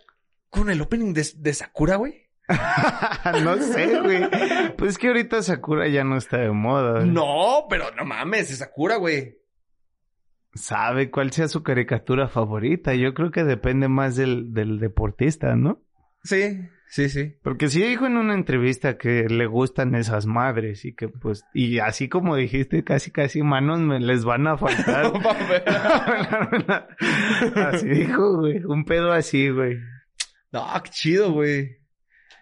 con el opening de, de Sakura, güey? [laughs] no sé, güey. Pues es que ahorita Sakura ya no está de moda. No, pero no mames, es Sakura, güey. Sabe cuál sea su caricatura favorita. Yo creo que depende más del, del deportista, ¿no? Sí, sí, sí. Porque sí dijo en una entrevista que le gustan esas madres y que pues, y así como dijiste, casi casi manos me les van a faltar. [laughs] así dijo, güey. Un pedo así, güey. No, qué chido, güey.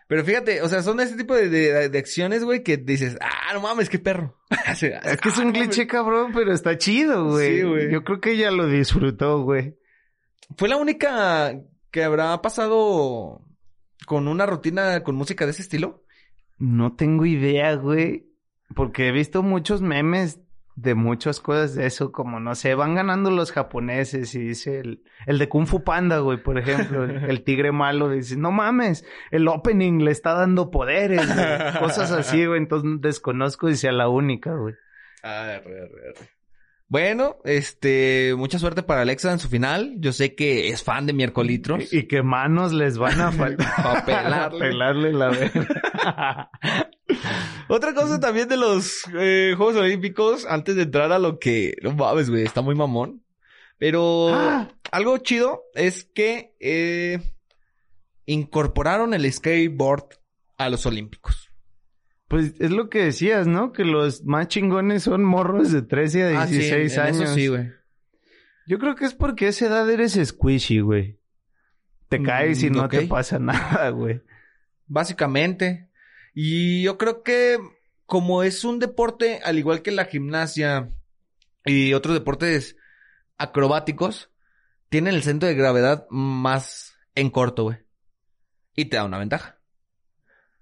Pero fíjate, o sea, son ese tipo de, de- de acciones, güey, que dices, ah, no mames, qué perro. [laughs] Es que es "Ah, un no mames". cliché cabrón, pero está chido, güey. Sí, güey. Yo creo que ella lo disfrutó, güey. Fue la única que habrá pasado con una rutina con música de ese estilo. No tengo idea, güey. Porque he visto muchos memes de muchas cosas de eso, como no sé, van ganando los japoneses y dice el, el de Kung Fu Panda, güey, por ejemplo, el, el tigre malo dice, no mames, el opening le está dando poderes, güey. cosas así, güey, entonces desconozco si sea la única, güey. Bueno, este, mucha suerte para Alexa en su final. Yo sé que es fan de Miércolitros. Y, y que manos les van a faltar. [laughs] [laughs] Pa' pelarle. pelarle la verga. [laughs] Otra cosa también de los eh, Juegos Olímpicos, antes de entrar a lo que, no mames, güey, está muy mamón. Pero Ah. algo chido es que eh, incorporaron el skateboard a los Olímpicos. Pues es lo que decías, ¿no? Que los más chingones son morros de 13 a Ah, sí, 16 en años. Eso sí, güey. Yo creo que es porque a esa edad eres squishy, güey. Te Mm, caes y no te pasa [laughs] nada, güey. Básicamente. Y yo creo que como es un deporte, al igual que la gimnasia y otros deportes acrobáticos, tienen el centro de gravedad más en corto, güey. Y te da una ventaja.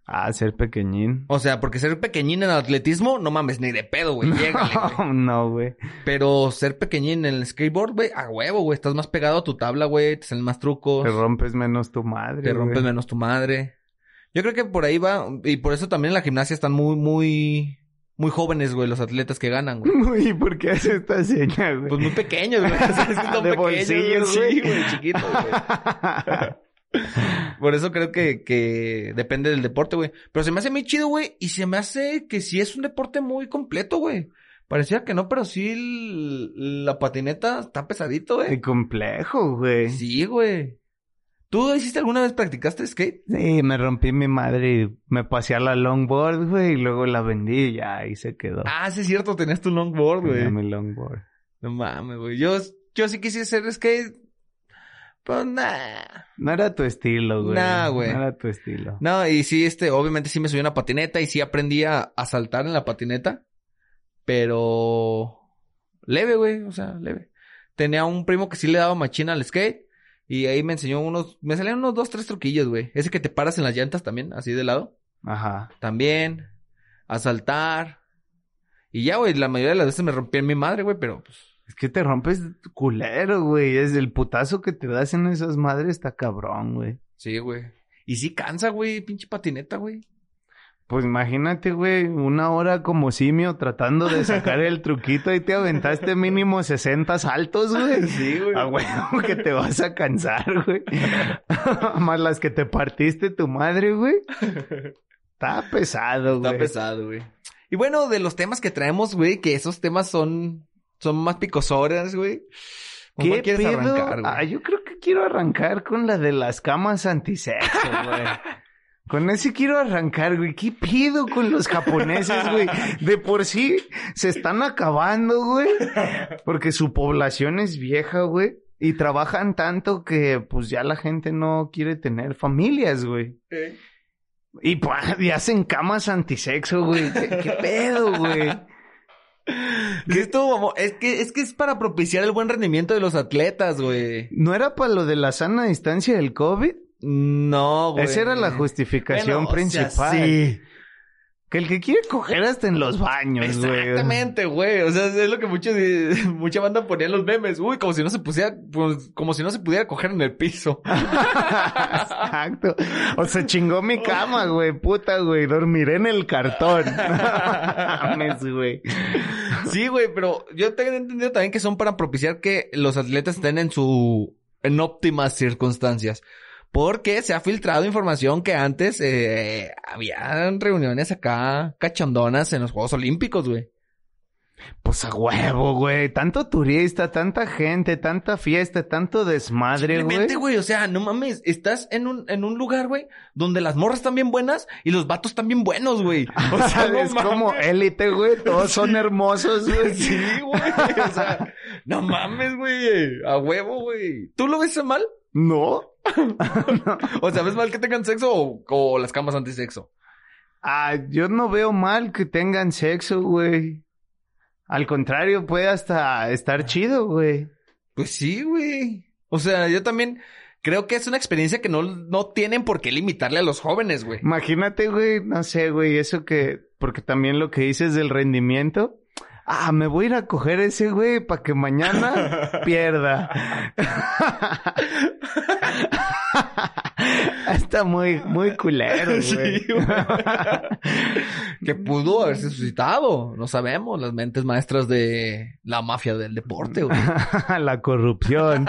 Ah, ser pequeñín. O sea, porque ser pequeñín en atletismo, no mames, ni de pedo, güey. Llégale, güey. [laughs] no, güey. Pero ser pequeñín en el skateboard, güey, a huevo, güey. Estás más pegado a tu tabla, güey. Te salen más trucos. Te rompes menos tu madre. Te rompes güey. menos tu madre. Yo creo que por ahí va. Y por eso también en la gimnasia están muy, muy, muy jóvenes, güey, los atletas que ganan, güey. [laughs] Uy, ¿por qué hace esta seña, güey? Pues muy pequeños, güey. [laughs] O sea, De pequeños, bolsillo, Sí, güey. güey, chiquitos, güey. [laughs] Por eso creo que, que depende del deporte, güey. Pero se me hace muy chido, güey. Y se me hace que sí es un deporte muy completo, güey. Parecía que no, pero sí el- la patineta está pesadito, Qué güey. complejo, güey. Sí. Sí, güey. ¿Tú hiciste alguna vez practicaste skate? me rompí mi madre y me pasé a la longboard, güey, y luego la vendí y ya ahí se quedó. Ah, sí es cierto, tenías tu longboard, Tenía güey. mi longboard. No mames, güey. Yo, yo sí quise hacer skate. Pues nah. No era tu estilo, güey. Nah, güey. No era tu estilo. No, y sí, este, obviamente sí me subí a una patineta y sí aprendí a, a saltar en la patineta. Pero leve, güey, o sea, leve. Tenía un primo que sí le daba machina al skate. Y ahí me enseñó unos, me salían unos dos, tres truquillos, güey. Ese que te paras en las llantas también, así de lado. Ajá. También. A saltar. Y ya, güey, la mayoría de las veces me rompí en mi madre, güey, pero pues. Es que te rompes culero, güey. Es el putazo que te das en esas madres está cabrón, güey. Sí, güey. Y sí cansa, güey, pinche patineta, güey. Pues imagínate, güey, una hora como simio tratando de sacar el truquito y te aventaste mínimo 60 saltos, güey. [laughs] Sí, güey. A huevo que te vas a cansar, güey. [laughs] Más las que te partiste tu madre, güey. Está pesado, güey. Está pesado, güey. Y bueno, de los temas que traemos, güey, que esos temas son, son más picosores, güey. ¿Con ¿Qué quieres pedo? arrancar, güey? Ah, yo creo que quiero arrancar con la de las camas antisexo, [laughs] güey. Con ese quiero arrancar, güey. ¿Qué pido con los japoneses, güey? De por sí se están acabando, güey. Porque su población es vieja, güey. Y trabajan tanto que pues ya la gente no quiere tener familias, güey. Y, pues, [laughs] y hacen camas antisexo, güey. ¿Qué, qué pedo, güey? [laughs] ¿Qué esto? Es que, es que es para propiciar el buen rendimiento de los atletas, güey. ¿No era para lo de la sana distancia del COVID? No, güey. Esa era la justificación Bueno, o sea, principal. sí. Que el que quiere coger hasta en los baños, güey. Exactamente, güey. O sea, es lo que muchos, [laughs] mucha banda ponía en los memes. Uy, como si no se pusiera, pues, como si no se pudiera coger en el piso. [laughs] Exacto. O se chingó mi cama, güey. Puta, güey. Dormiré en el cartón. [laughs] Mames, güey. Sí, güey, pero yo tengo entendido también que son para propiciar que los atletas estén en su, en óptimas circunstancias. Porque se ha filtrado información que antes eh, habían reuniones acá cachondonas en los Juegos Olímpicos, güey. Pues a huevo, güey. Tanto turista, tanta gente, tanta fiesta, tanto desmadre, güey. Simplemente, güey, o sea, no mames, estás en un, en un lugar, güey, donde las morras están bien buenas y los vatos están bien buenos, güey. [laughs] O sea, [laughs] no es mames. como élite, güey. Todos son hermosos, güey. [laughs] Sí, güey, o sea, no mames, güey, a huevo, güey. ¿Tú lo ves mal? No. [laughs] O sea, ¿ves mal que tengan sexo o, o las camas antisexo? Ah, yo no veo mal que tengan sexo, güey. Al contrario, puede hasta estar chido, güey. Pues sí, güey. O sea, yo también creo que es una experiencia que no, no tienen por qué limitarle a los jóvenes, güey. Imagínate, güey, no sé, güey, eso que, porque también lo que dices del rendimiento. Ah, me voy a ir a coger ese, güey, para que mañana [laughs] pierda. Está muy, muy culero, güey. Sí, güey. que pudo haberse suscitado. No sabemos. Las mentes maestras de la mafia del deporte, güey. [laughs] La corrupción.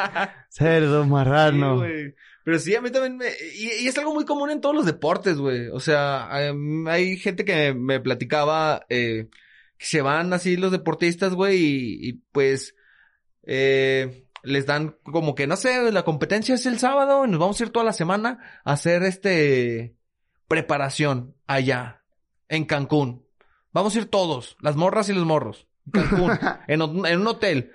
Cerdo marrano. Sí, güey. Pero sí, a mí también me... Y, y es algo muy común en todos los deportes, güey. O sea, em, hay gente que me platicaba eh, que se van así los deportistas, güey, y, y pues eh, les dan como que, no sé, la competencia es el sábado y nos vamos a ir toda la semana a hacer este preparación allá, en Cancún. Vamos a ir todos, las morras y los morros. en Cancún, [laughs] en, un- en un hotel.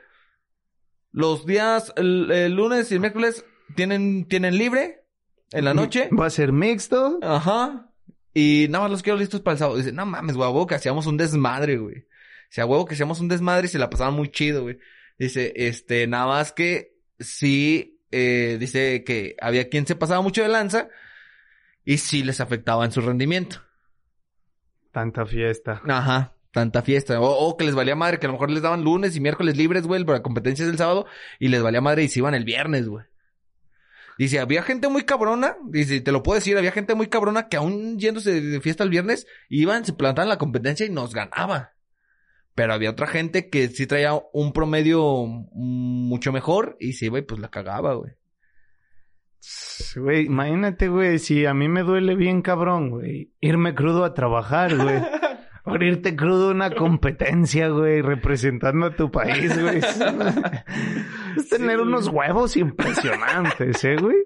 Los días, el, el lunes y el miércoles tienen, tienen libre en la noche. Va a ser mixto. Ajá. Y nada más los quiero listos para el sábado. Dice, no mames, güey, a huevo que hacíamos un desmadre, güey. Si a huevo que hacíamos un desmadre y se la pasaban muy chido, güey. Dice, este, nada más que sí, eh, dice que había quien se pasaba mucho de lanza y sí les afectaba en su rendimiento. Tanta fiesta. Ajá. Tanta fiesta. O, o que les valía madre, que a lo mejor les daban lunes y miércoles libres, güey, para competencias del sábado, y les valía madre y se iban el viernes, güey. Dice, había gente muy cabrona, dice, te lo puedo decir, había gente muy cabrona que aún yéndose de fiesta el viernes, iban, se plantaban la competencia y nos ganaba. Pero había otra gente que sí traía un promedio mucho mejor y se iba y pues la cagaba, güey. Güey, imagínate, güey, si a mí me duele bien cabrón, güey, irme crudo a trabajar, güey. [laughs] Por irte crudo a una competencia, güey, representando a tu país, güey. Es, [laughs] es tener unos huevos impresionantes, ¿eh, güey?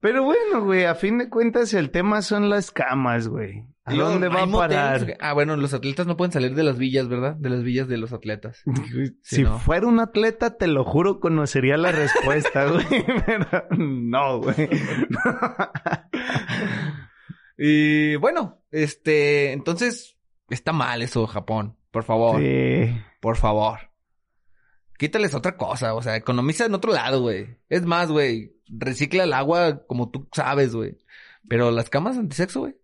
Pero bueno, güey, a fin de cuentas el tema son las camas, güey. ¿A dónde va a parar? Ah, bueno, los atletas no pueden salir de las villas, ¿verdad? De las villas de los atletas. [laughs] si no. fuera un atleta, te lo juro, conocería la respuesta, güey. [laughs] Pero no, güey. Y bueno, este, entonces, está mal eso, Japón. Por favor, Sí. por favor. Quítales otra cosa, o sea, economiza en otro lado, güey. Es más, güey, recicla el agua como tú sabes, güey. Pero las camas antisexo, güey.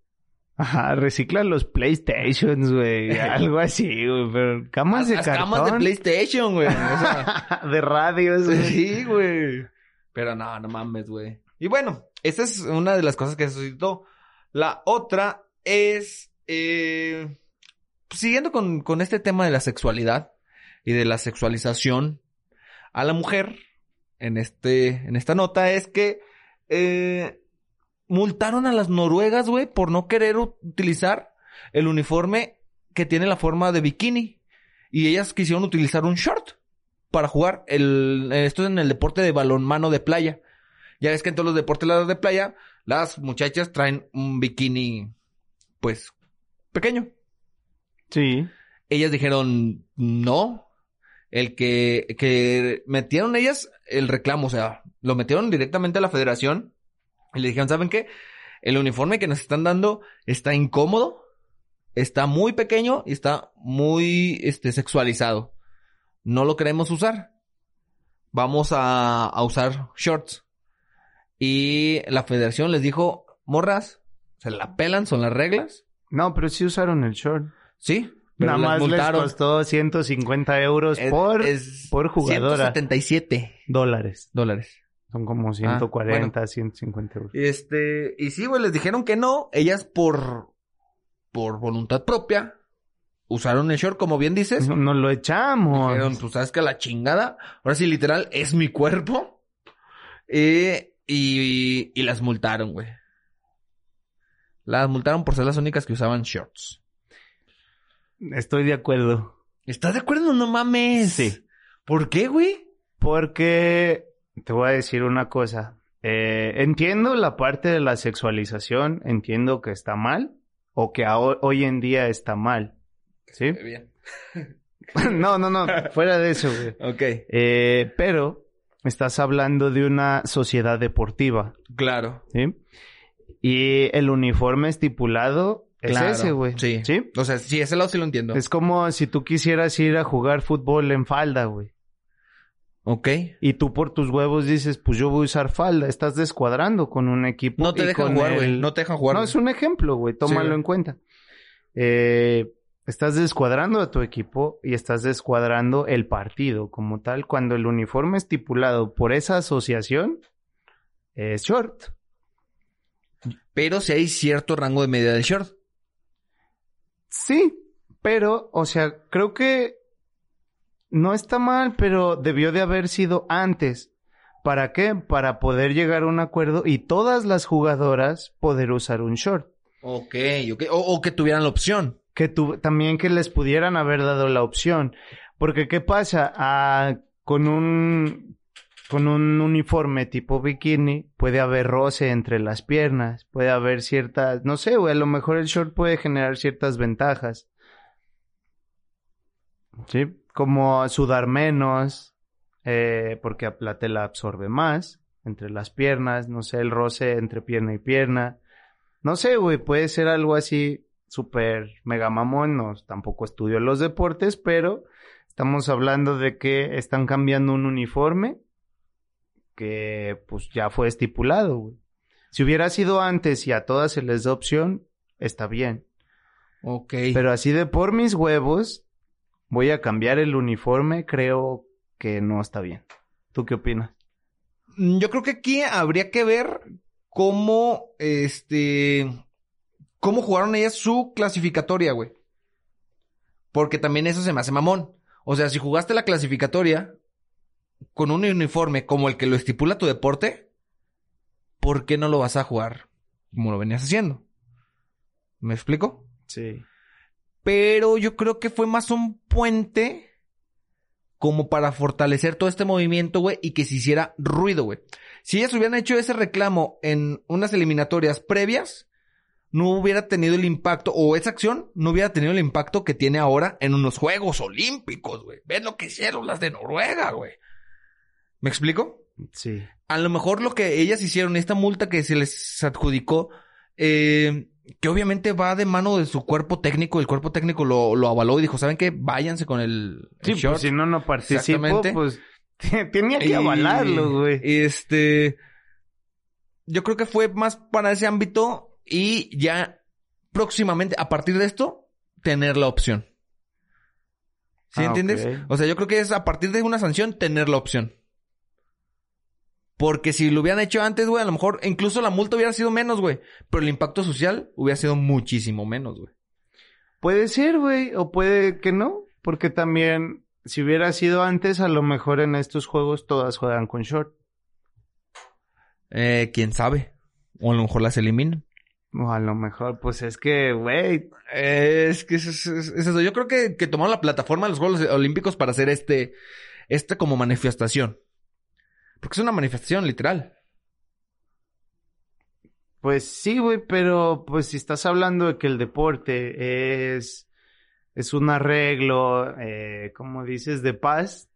Ajá, recicla los PlayStations, güey. [laughs] Algo así, güey. Pero camas de Las cartón. camas de PlayStation, güey. O sea, [laughs] de radios, güey. sí, güey. Pero no, no mames, güey. Y bueno, esa es una de las cosas que suscitó. La otra es, eh, siguiendo con, con este tema de la sexualidad y de la sexualización a la mujer, en este, en esta nota es que, eh, multaron a las noruegas, güey, por no querer utilizar el uniforme que tiene la forma de bikini. Y ellas quisieron utilizar un short para jugar el, esto es en el deporte de balonmano de playa. Ya ves que en todos los deportes de playa, las muchachas traen un bikini, pues, pequeño. Sí. Ellas dijeron, no. El que, que metieron ellas el reclamo, o sea, lo metieron directamente a la federación y le dijeron, ¿saben qué? El uniforme que nos están dando está incómodo, está muy pequeño y está muy, este, sexualizado. No lo queremos usar. Vamos a, a usar shorts. Y la federación les dijo, morras, se la pelan, son las reglas. No, pero sí usaron el short. Sí. pero Nada más les multaron. costó 150 euros Es- por es por jugadora. 177 dólares. dólares. Son como 140, 150 euros. Este, y sí, güey, les dijeron que no. Ellas por, por voluntad propia, usaron el short, como bien dices. No, lo echamos. Dijeron, tú sabes que la chingada. Ahora sí, literal, es mi cuerpo. Eh, y, y las multaron, güey. Las multaron por ser las únicas que usaban shorts. Estoy de acuerdo. ¿Estás de acuerdo? No mames. Sí. ¿Por qué, güey? Porque te voy a decir una cosa. Eh, entiendo la parte de la sexualización, entiendo que está mal o que hoy en día está mal. ¿Sí? Bien. [laughs] no, no, no, fuera de eso, güey. [laughs] Ok. Eh, pero estás hablando de una sociedad deportiva, Claro. ¿sí? Y el uniforme estipulado es Claro, ese, güey. Sí. ¿Sí? O sea, sí, ese lado sí lo entiendo. Es como si tú quisieras ir a jugar fútbol en falda, güey. Ok. Y tú por tus huevos dices, pues yo voy a usar falda. Estás descuadrando con un equipo. No te y dejan con jugar, el- güey. No te dejan jugar. No, es un ejemplo, güey. Tómalo Sí. en cuenta. Eh, estás descuadrando a tu equipo y estás descuadrando el partido como tal cuando el uniforme estipulado por esa asociación es short. Pero si hay cierto rango de medida de short. Sí, pero, o sea, creo que no está mal, pero debió de haber sido antes. ¿Para qué? Para poder llegar a un acuerdo y todas las jugadoras poder usar un short. Ok, ok. O, o que tuvieran la opción. que tu- también que les pudieran haber dado la opción. Porque ¿qué pasa? Ah, con un con un uniforme tipo bikini puede haber roce entre las piernas, puede haber ciertas, no sé, güey, a lo mejor el short puede generar ciertas ventajas. Sí, como sudar menos, eh, porque la tela absorbe más entre las piernas, no sé, el roce entre pierna y pierna. No sé, güey, puede ser algo así súper mega mamón, no, tampoco estudio los deportes, pero estamos hablando de que están cambiando un uniforme que pues ya fue estipulado, güey. Si hubiera sido antes y a todas se les da opción, está bien. Ok. Pero así de por mis huevos, voy a cambiar el uniforme, creo que no está bien. ¿Tú qué opinas? Mm, Yo creo que aquí habría que ver cómo, este, cómo jugaron ellas su clasificatoria, güey. Porque también eso se me hace mamón. O sea, si jugaste la clasificatoria con un uniforme como el que lo estipula tu deporte, ¿por qué no lo vas a jugar como lo venías haciendo? ¿Me explico? Sí. Pero yo creo que fue más un puente como para fortalecer todo este movimiento, güey, y que se hiciera ruido, güey. Si ellas hubieran hecho ese reclamo en unas eliminatorias previas, no hubiera tenido el impacto, o esa acción no hubiera tenido el impacto que tiene ahora en unos Juegos Olímpicos, güey. ¿Ves lo que hicieron las de Noruega, güey? ¿Me explico? Sí. A lo mejor lo que ellas hicieron, esta multa que se les adjudicó, eh, que obviamente va de mano de su cuerpo técnico, el cuerpo técnico lo, lo avaló y dijo, ¿saben qué? Váyanse con el, el Sí, short". pues si no, no Exactamente. pues [laughs] tenía que Y- avalarlo, güey. Este. Yo creo que fue más para ese ámbito y ya próximamente, a partir de esto, tener la opción. ¿Sí Ah, entiendes? O sea, yo creo que es a partir de una sanción tener la opción. Porque si lo hubieran hecho antes, güey, a lo mejor incluso la multa hubiera sido menos, güey. Pero el impacto social hubiera sido muchísimo menos, güey. Puede ser, güey, o puede que no, porque también, si hubiera sido antes, a lo mejor en estos juegos todas juegan con short. Eh, quién sabe. O a lo mejor las eliminan. O a lo mejor, pues es que, güey, Es que es, es- es- es eso. Yo creo que, que tomaron la plataforma de los Juegos Olímpicos para hacer este, este como manifestación. Porque es una manifestación literal. pues sí, güey, pero pues si estás hablando de que el deporte es, es un arreglo, eh, como dices, de paz,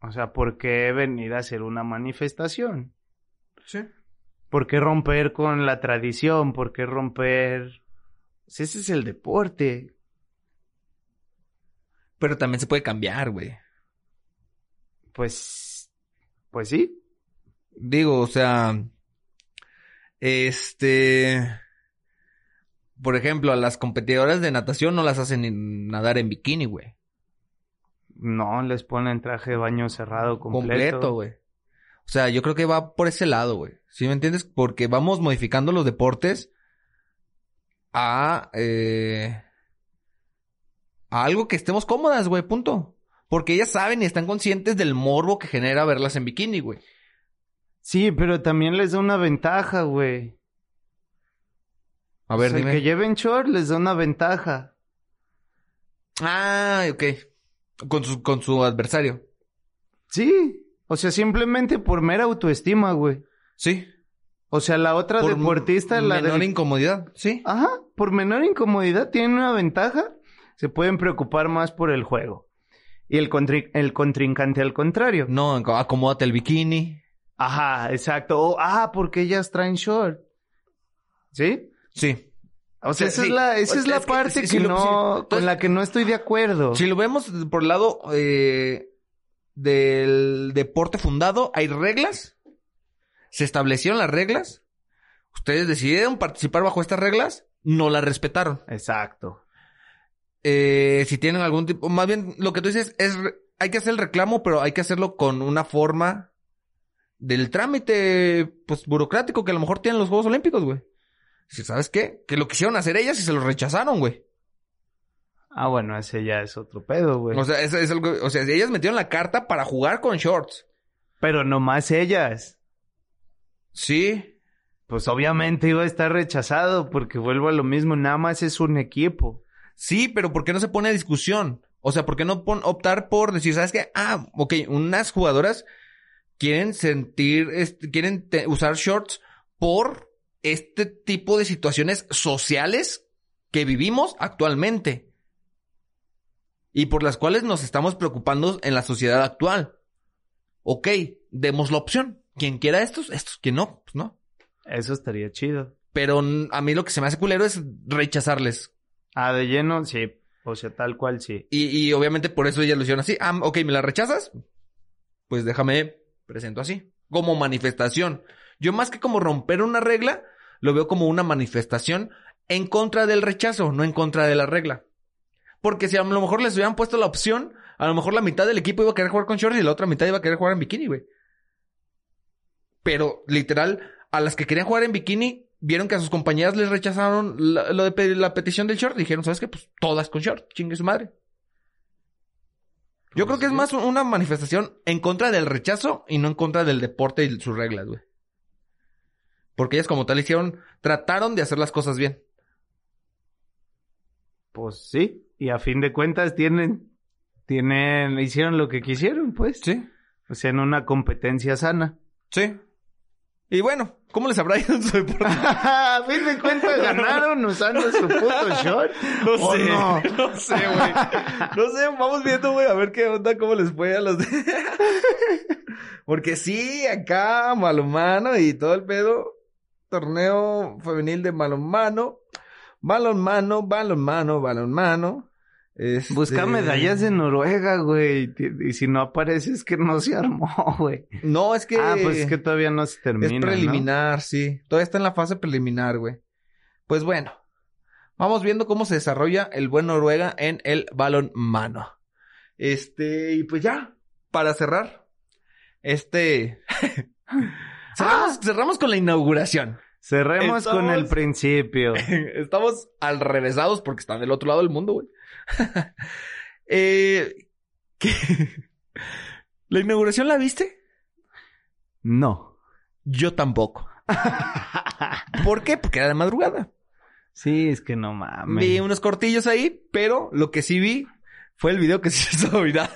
o sea, ¿por qué venir a hacer una manifestación? Sí. ¿Por qué romper con la tradición? ¿Por qué romper? Pues ese es el deporte. Pero también se puede cambiar, güey. Pues, pues sí. Digo, o sea, este, por ejemplo, a las competidoras de natación no las hacen nadar en bikini, güey. No, les ponen traje de baño cerrado completo. Completo, güey. O sea, yo creo que va por ese lado, güey. ¿Sí me entiendes? Porque vamos modificando los deportes a, eh, a algo que estemos cómodas, güey, punto. Porque ellas saben y están conscientes del morbo que genera verlas en bikini, güey. Sí, pero también les da una ventaja, güey. A ver, O sea, dime. que lleven short les da una ventaja. Ah, ok. Con su, con su adversario. Sí. O sea, simplemente por mera autoestima, güey. Sí. O sea, la otra Por deportista, la menor incomodidad. Sí. Ajá, por menor incomodidad tienen una ventaja. Se pueden preocupar más por el juego. Y el, contri- el contrincante al contrario. No, acomódate el bikini. Ajá, exacto. O, ah, porque ellas traen short. ¿Sí? Sí. O sea, esa sí. es la, esa O es la es que parte que sí lo- no, sí. con la que no estoy de acuerdo. Si lo vemos por el lado eh, del deporte fundado, hay reglas. Se establecieron las reglas. Ustedes decidieron participar bajo estas reglas. No las respetaron. Exacto. Eh, si tienen algún tipo, más bien lo que tú dices es, hay que hacer el reclamo, pero hay que hacerlo con una forma del trámite, pues, burocrático que a lo mejor tienen los Juegos Olímpicos, güey. Sabes qué, que lo quisieron hacer ellas y se lo rechazaron, güey. Ah, bueno, ese ya es otro pedo, güey. O sea, es, es algo, o sea, ellas metieron la carta para jugar con shorts. Pero nomás ellas. Sí. Pues obviamente iba a estar rechazado porque vuelvo a lo mismo, nada más es un equipo. Sí, pero ¿por qué no se pone a discusión? O sea, ¿por qué no pon- optar por decir, ¿sabes qué? Ah, ok, unas jugadoras quieren sentir, este, quieren te- usar shorts por este tipo de situaciones sociales que vivimos actualmente. Y por las cuales nos estamos preocupando en la sociedad actual. Ok, demos la opción. Quien quiera estos, estos. Quien no, pues no. Eso estaría chido. Pero a mí lo que se me hace culero es rechazarles. Ah, de lleno, sí. O sea, tal cual sí. Y, y obviamente por eso ella lo hicieron así. Ah, ok, ¿me la rechazas? Pues déjame, presento así. Como manifestación. Yo más que como romper una regla, lo veo como una manifestación en contra del rechazo, no en contra de la regla. Porque si a lo mejor les hubieran puesto la opción, a lo mejor la mitad del equipo iba a querer jugar con shorts y la otra mitad iba a querer jugar en bikini, güey. Pero, literal, a las que querían jugar en bikini, vieron que a sus compañeras les rechazaron la, lo de la petición del short. Dijeron, ¿sabes qué? Pues todas con short. Chingue su madre. Yo creo que es más una manifestación en contra del rechazo y no en contra del deporte y sus reglas, güey. Porque ellas como tal hicieron, trataron de hacer las cosas bien. pues sí. Y a fin de cuentas tienen, tienen, hicieron lo que quisieron, pues. Sí. O sea, en una competencia sana. Sí. Y bueno, ¿cómo les habrá [laughs] ido en su deporte? a fin de cuentas ganaron usando su puto [laughs] short. No ¿O sé, no? no sé, güey. No sé, vamos viendo, güey, a ver qué onda, cómo les fue a los de... [laughs] Porque sí, acá, malomano y todo el pedo. Torneo femenil de balonmano. Balonmano, balonmano, balonmano. Este... Busca medallas de Noruega, güey. Y si no apareces que no se armó, [laughs] güey. No, es que... Ah, pues es que todavía no se termina. Es preliminar, sí. Todavía está en la fase preliminar, güey. Pues bueno, vamos viendo cómo se desarrolla el buen Noruega en el balonmano. Este, y pues ya, para cerrar, este... [laughs] cerramos, cerramos con la inauguración. Cerremos con el principio. [laughs] Estamos al revésados porque están del otro lado del mundo, güey. [laughs] eh, ¿qué? [laughs] ¿La inauguración la viste? No. Yo tampoco. [laughs] ¿Por qué? Porque era de madrugada. Sí, es que no mames. Vi unos cortillos ahí, pero lo que sí vi fue el video que se hizo viral.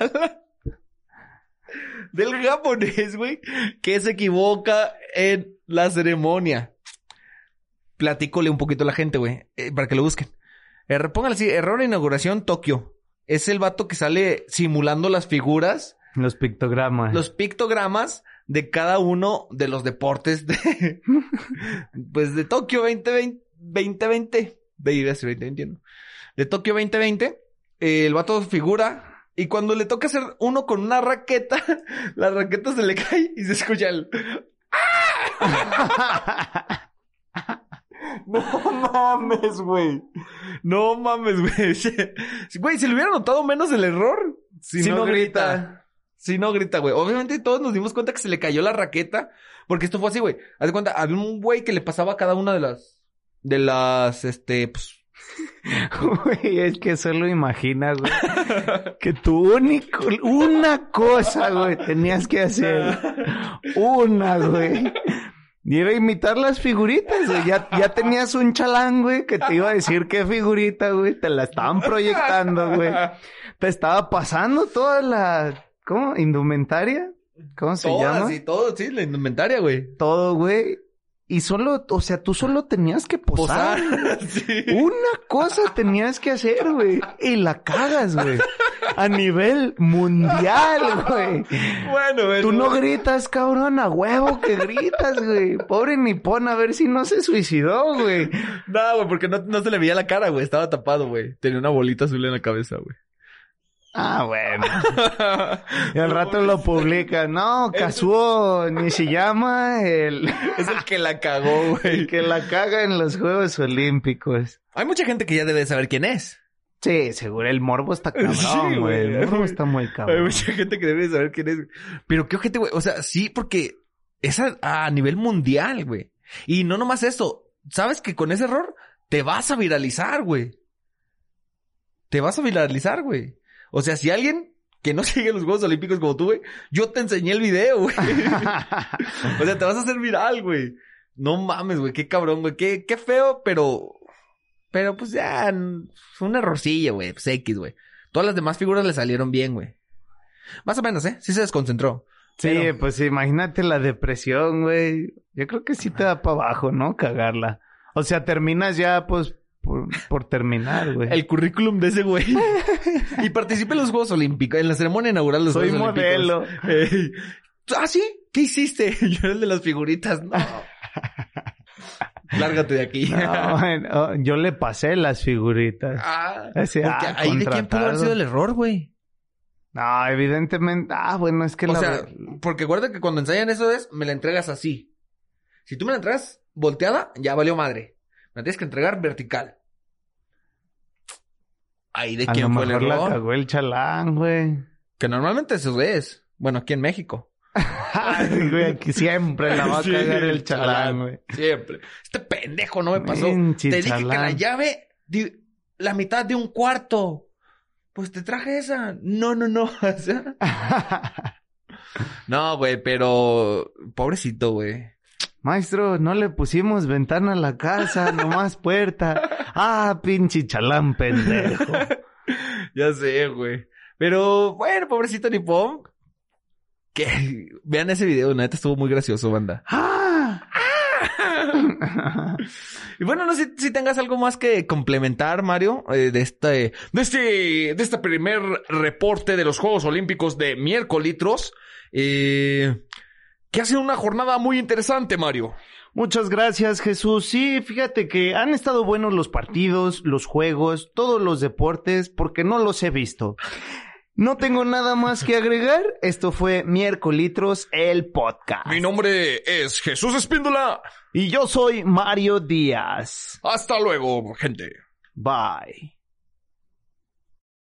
Del japonés, güey, que se equivoca en la ceremonia. Platícole un poquito a la gente, güey, eh, para que lo busquen. Eh, póngale así, error de inauguración Tokio. Es el vato que sale simulando las figuras, Los pictogramas. los pictogramas de cada uno de los deportes de, [laughs] pues de Tokio 2020, 2020, de iba a decir 2021, de Tokio 2020, eh, el vato figura y cuando le toca hacer uno con una raqueta, [laughs] la raqueta se le cae y se escucha el [laughs] [laughs] No mames, güey. No mames, güey. [laughs] Güey, se le hubiera notado menos el error. Si no grita. Si no grita, güey. Obviamente todos nos dimos cuenta que se le cayó la raqueta. Porque esto fue así, güey. Haz de cuenta, había un güey que le pasaba a cada una de las... De las, este, pues... [laughs] Güey, es que solo imagina, güey. que tu único, una cosa, güey, tenías que hacer. Una, güey. Y era imitar las figuritas, güey. Ya, ya tenías un chalán, güey, que te iba a decir qué figurita, güey. Te la estaban proyectando, güey. Te estaba pasando toda la, ¿cómo? Indumentaria. ¿Cómo se llama? Todas y todo, sí, la indumentaria, güey. Todo, güey. Y solo, o sea, tú solo tenías que posar. Posar. [laughs] sí. Una cosa tenías que hacer, güey. Y la cagas, güey. A nivel mundial, güey. Bueno, güey. Tú no gritas, cabrón, a huevo que gritas, güey. Pobre nipón, a ver si no se suicidó, güey. No, güey, porque no, no se le veía la cara, güey. Estaba tapado, güey. Tenía una bolita azul en la cabeza, güey. Ah, bueno. [laughs] Y al rato lo publica. No, Kazuo ni se llama el, [laughs] Es el que la cagó, güey. el que la caga en los Juegos Olímpicos. Hay mucha gente que ya debe saber quién es. Sí, seguro el morbo está [laughs] cabrón, güey. güey. El morbo está muy Hay cabrón. mucha gente que debe saber quién es. Pero qué ojete, güey. O sea, sí, porque es a, a nivel mundial, güey. Y no nomás eso. Sabes que con ese error te vas a viralizar, güey. Te vas a viralizar, güey. O sea, si alguien que no [laughs] sigue los Juegos Olímpicos como tú, güey, yo te enseñé el video, güey. [laughs] o sea, te vas a hacer viral, güey. No mames, güey. Qué cabrón, güey. Qué, qué feo, pero... Pero pues ya... Fue un errorcillo, güey. Pues X, güey. Todas las demás figuras le salieron bien, güey. Más o menos, ¿eh? Sí se desconcentró. Sí, Pero- pues imagínate la depresión, güey. Yo creo que sí te da para abajo, ¿no? Cagarla. O sea, terminas ya, pues, por, por terminar, güey. El currículum de ese güey. [laughs] y participa en los Juegos Olímpicos, en la ceremonia inaugural de los Soy Juegos modelo. Olímpicos. Ey. ¿Ah, sí? ¿Qué hiciste? [laughs] Yo era el de las figuritas. No. Lárgate de aquí. [laughs] No, bueno, yo le pasé las figuritas. Ah, Ese, porque ah, ahí de quién pudo haber sido el error, güey. No, evidentemente. Ah, bueno, es que O la. sea, porque acuérdate que cuando ensayan eso es, me la entregas así. Si tú me la entregas volteada, ya valió madre. Me la tienes que entregar vertical. Ahí de quién fue el mejor la error. cagó el chalán, güey. Que normalmente eso es. Bueno, aquí en México. [laughs] Ay, güey, aquí siempre la va a [laughs] Sí, cagar el chalán, güey. Siempre. Este pendejo no me pasó. Te dije que la llave, di- la mitad de un cuarto. Pues te traje esa. No, no, no. [laughs] No, güey, pero pobrecito, güey. Maestro, no le pusimos ventana a la casa, [laughs] nomás puerta. Ah, pinche chalán pendejo. [laughs] Ya sé, güey. Pero, bueno, pobrecito Nippon. Que vean ese video, neta estuvo muy gracioso, banda. [laughs] ¡Ah! Y bueno, no sé si tengas algo más que complementar, Mario, eh, de este, de este, de este primer reporte de los Juegos Olímpicos de miércoles, eh, que ha sido una jornada muy interesante, Mario. Muchas gracias, Jesús. Sí, fíjate que han estado buenos los partidos, los juegos, todos los deportes, porque no los he visto. No tengo nada más que agregar. Esto fue Miércolitros, el podcast. Mi nombre es Jesús Espíndola. Y yo soy Mario Díaz. Hasta luego, gente. Bye.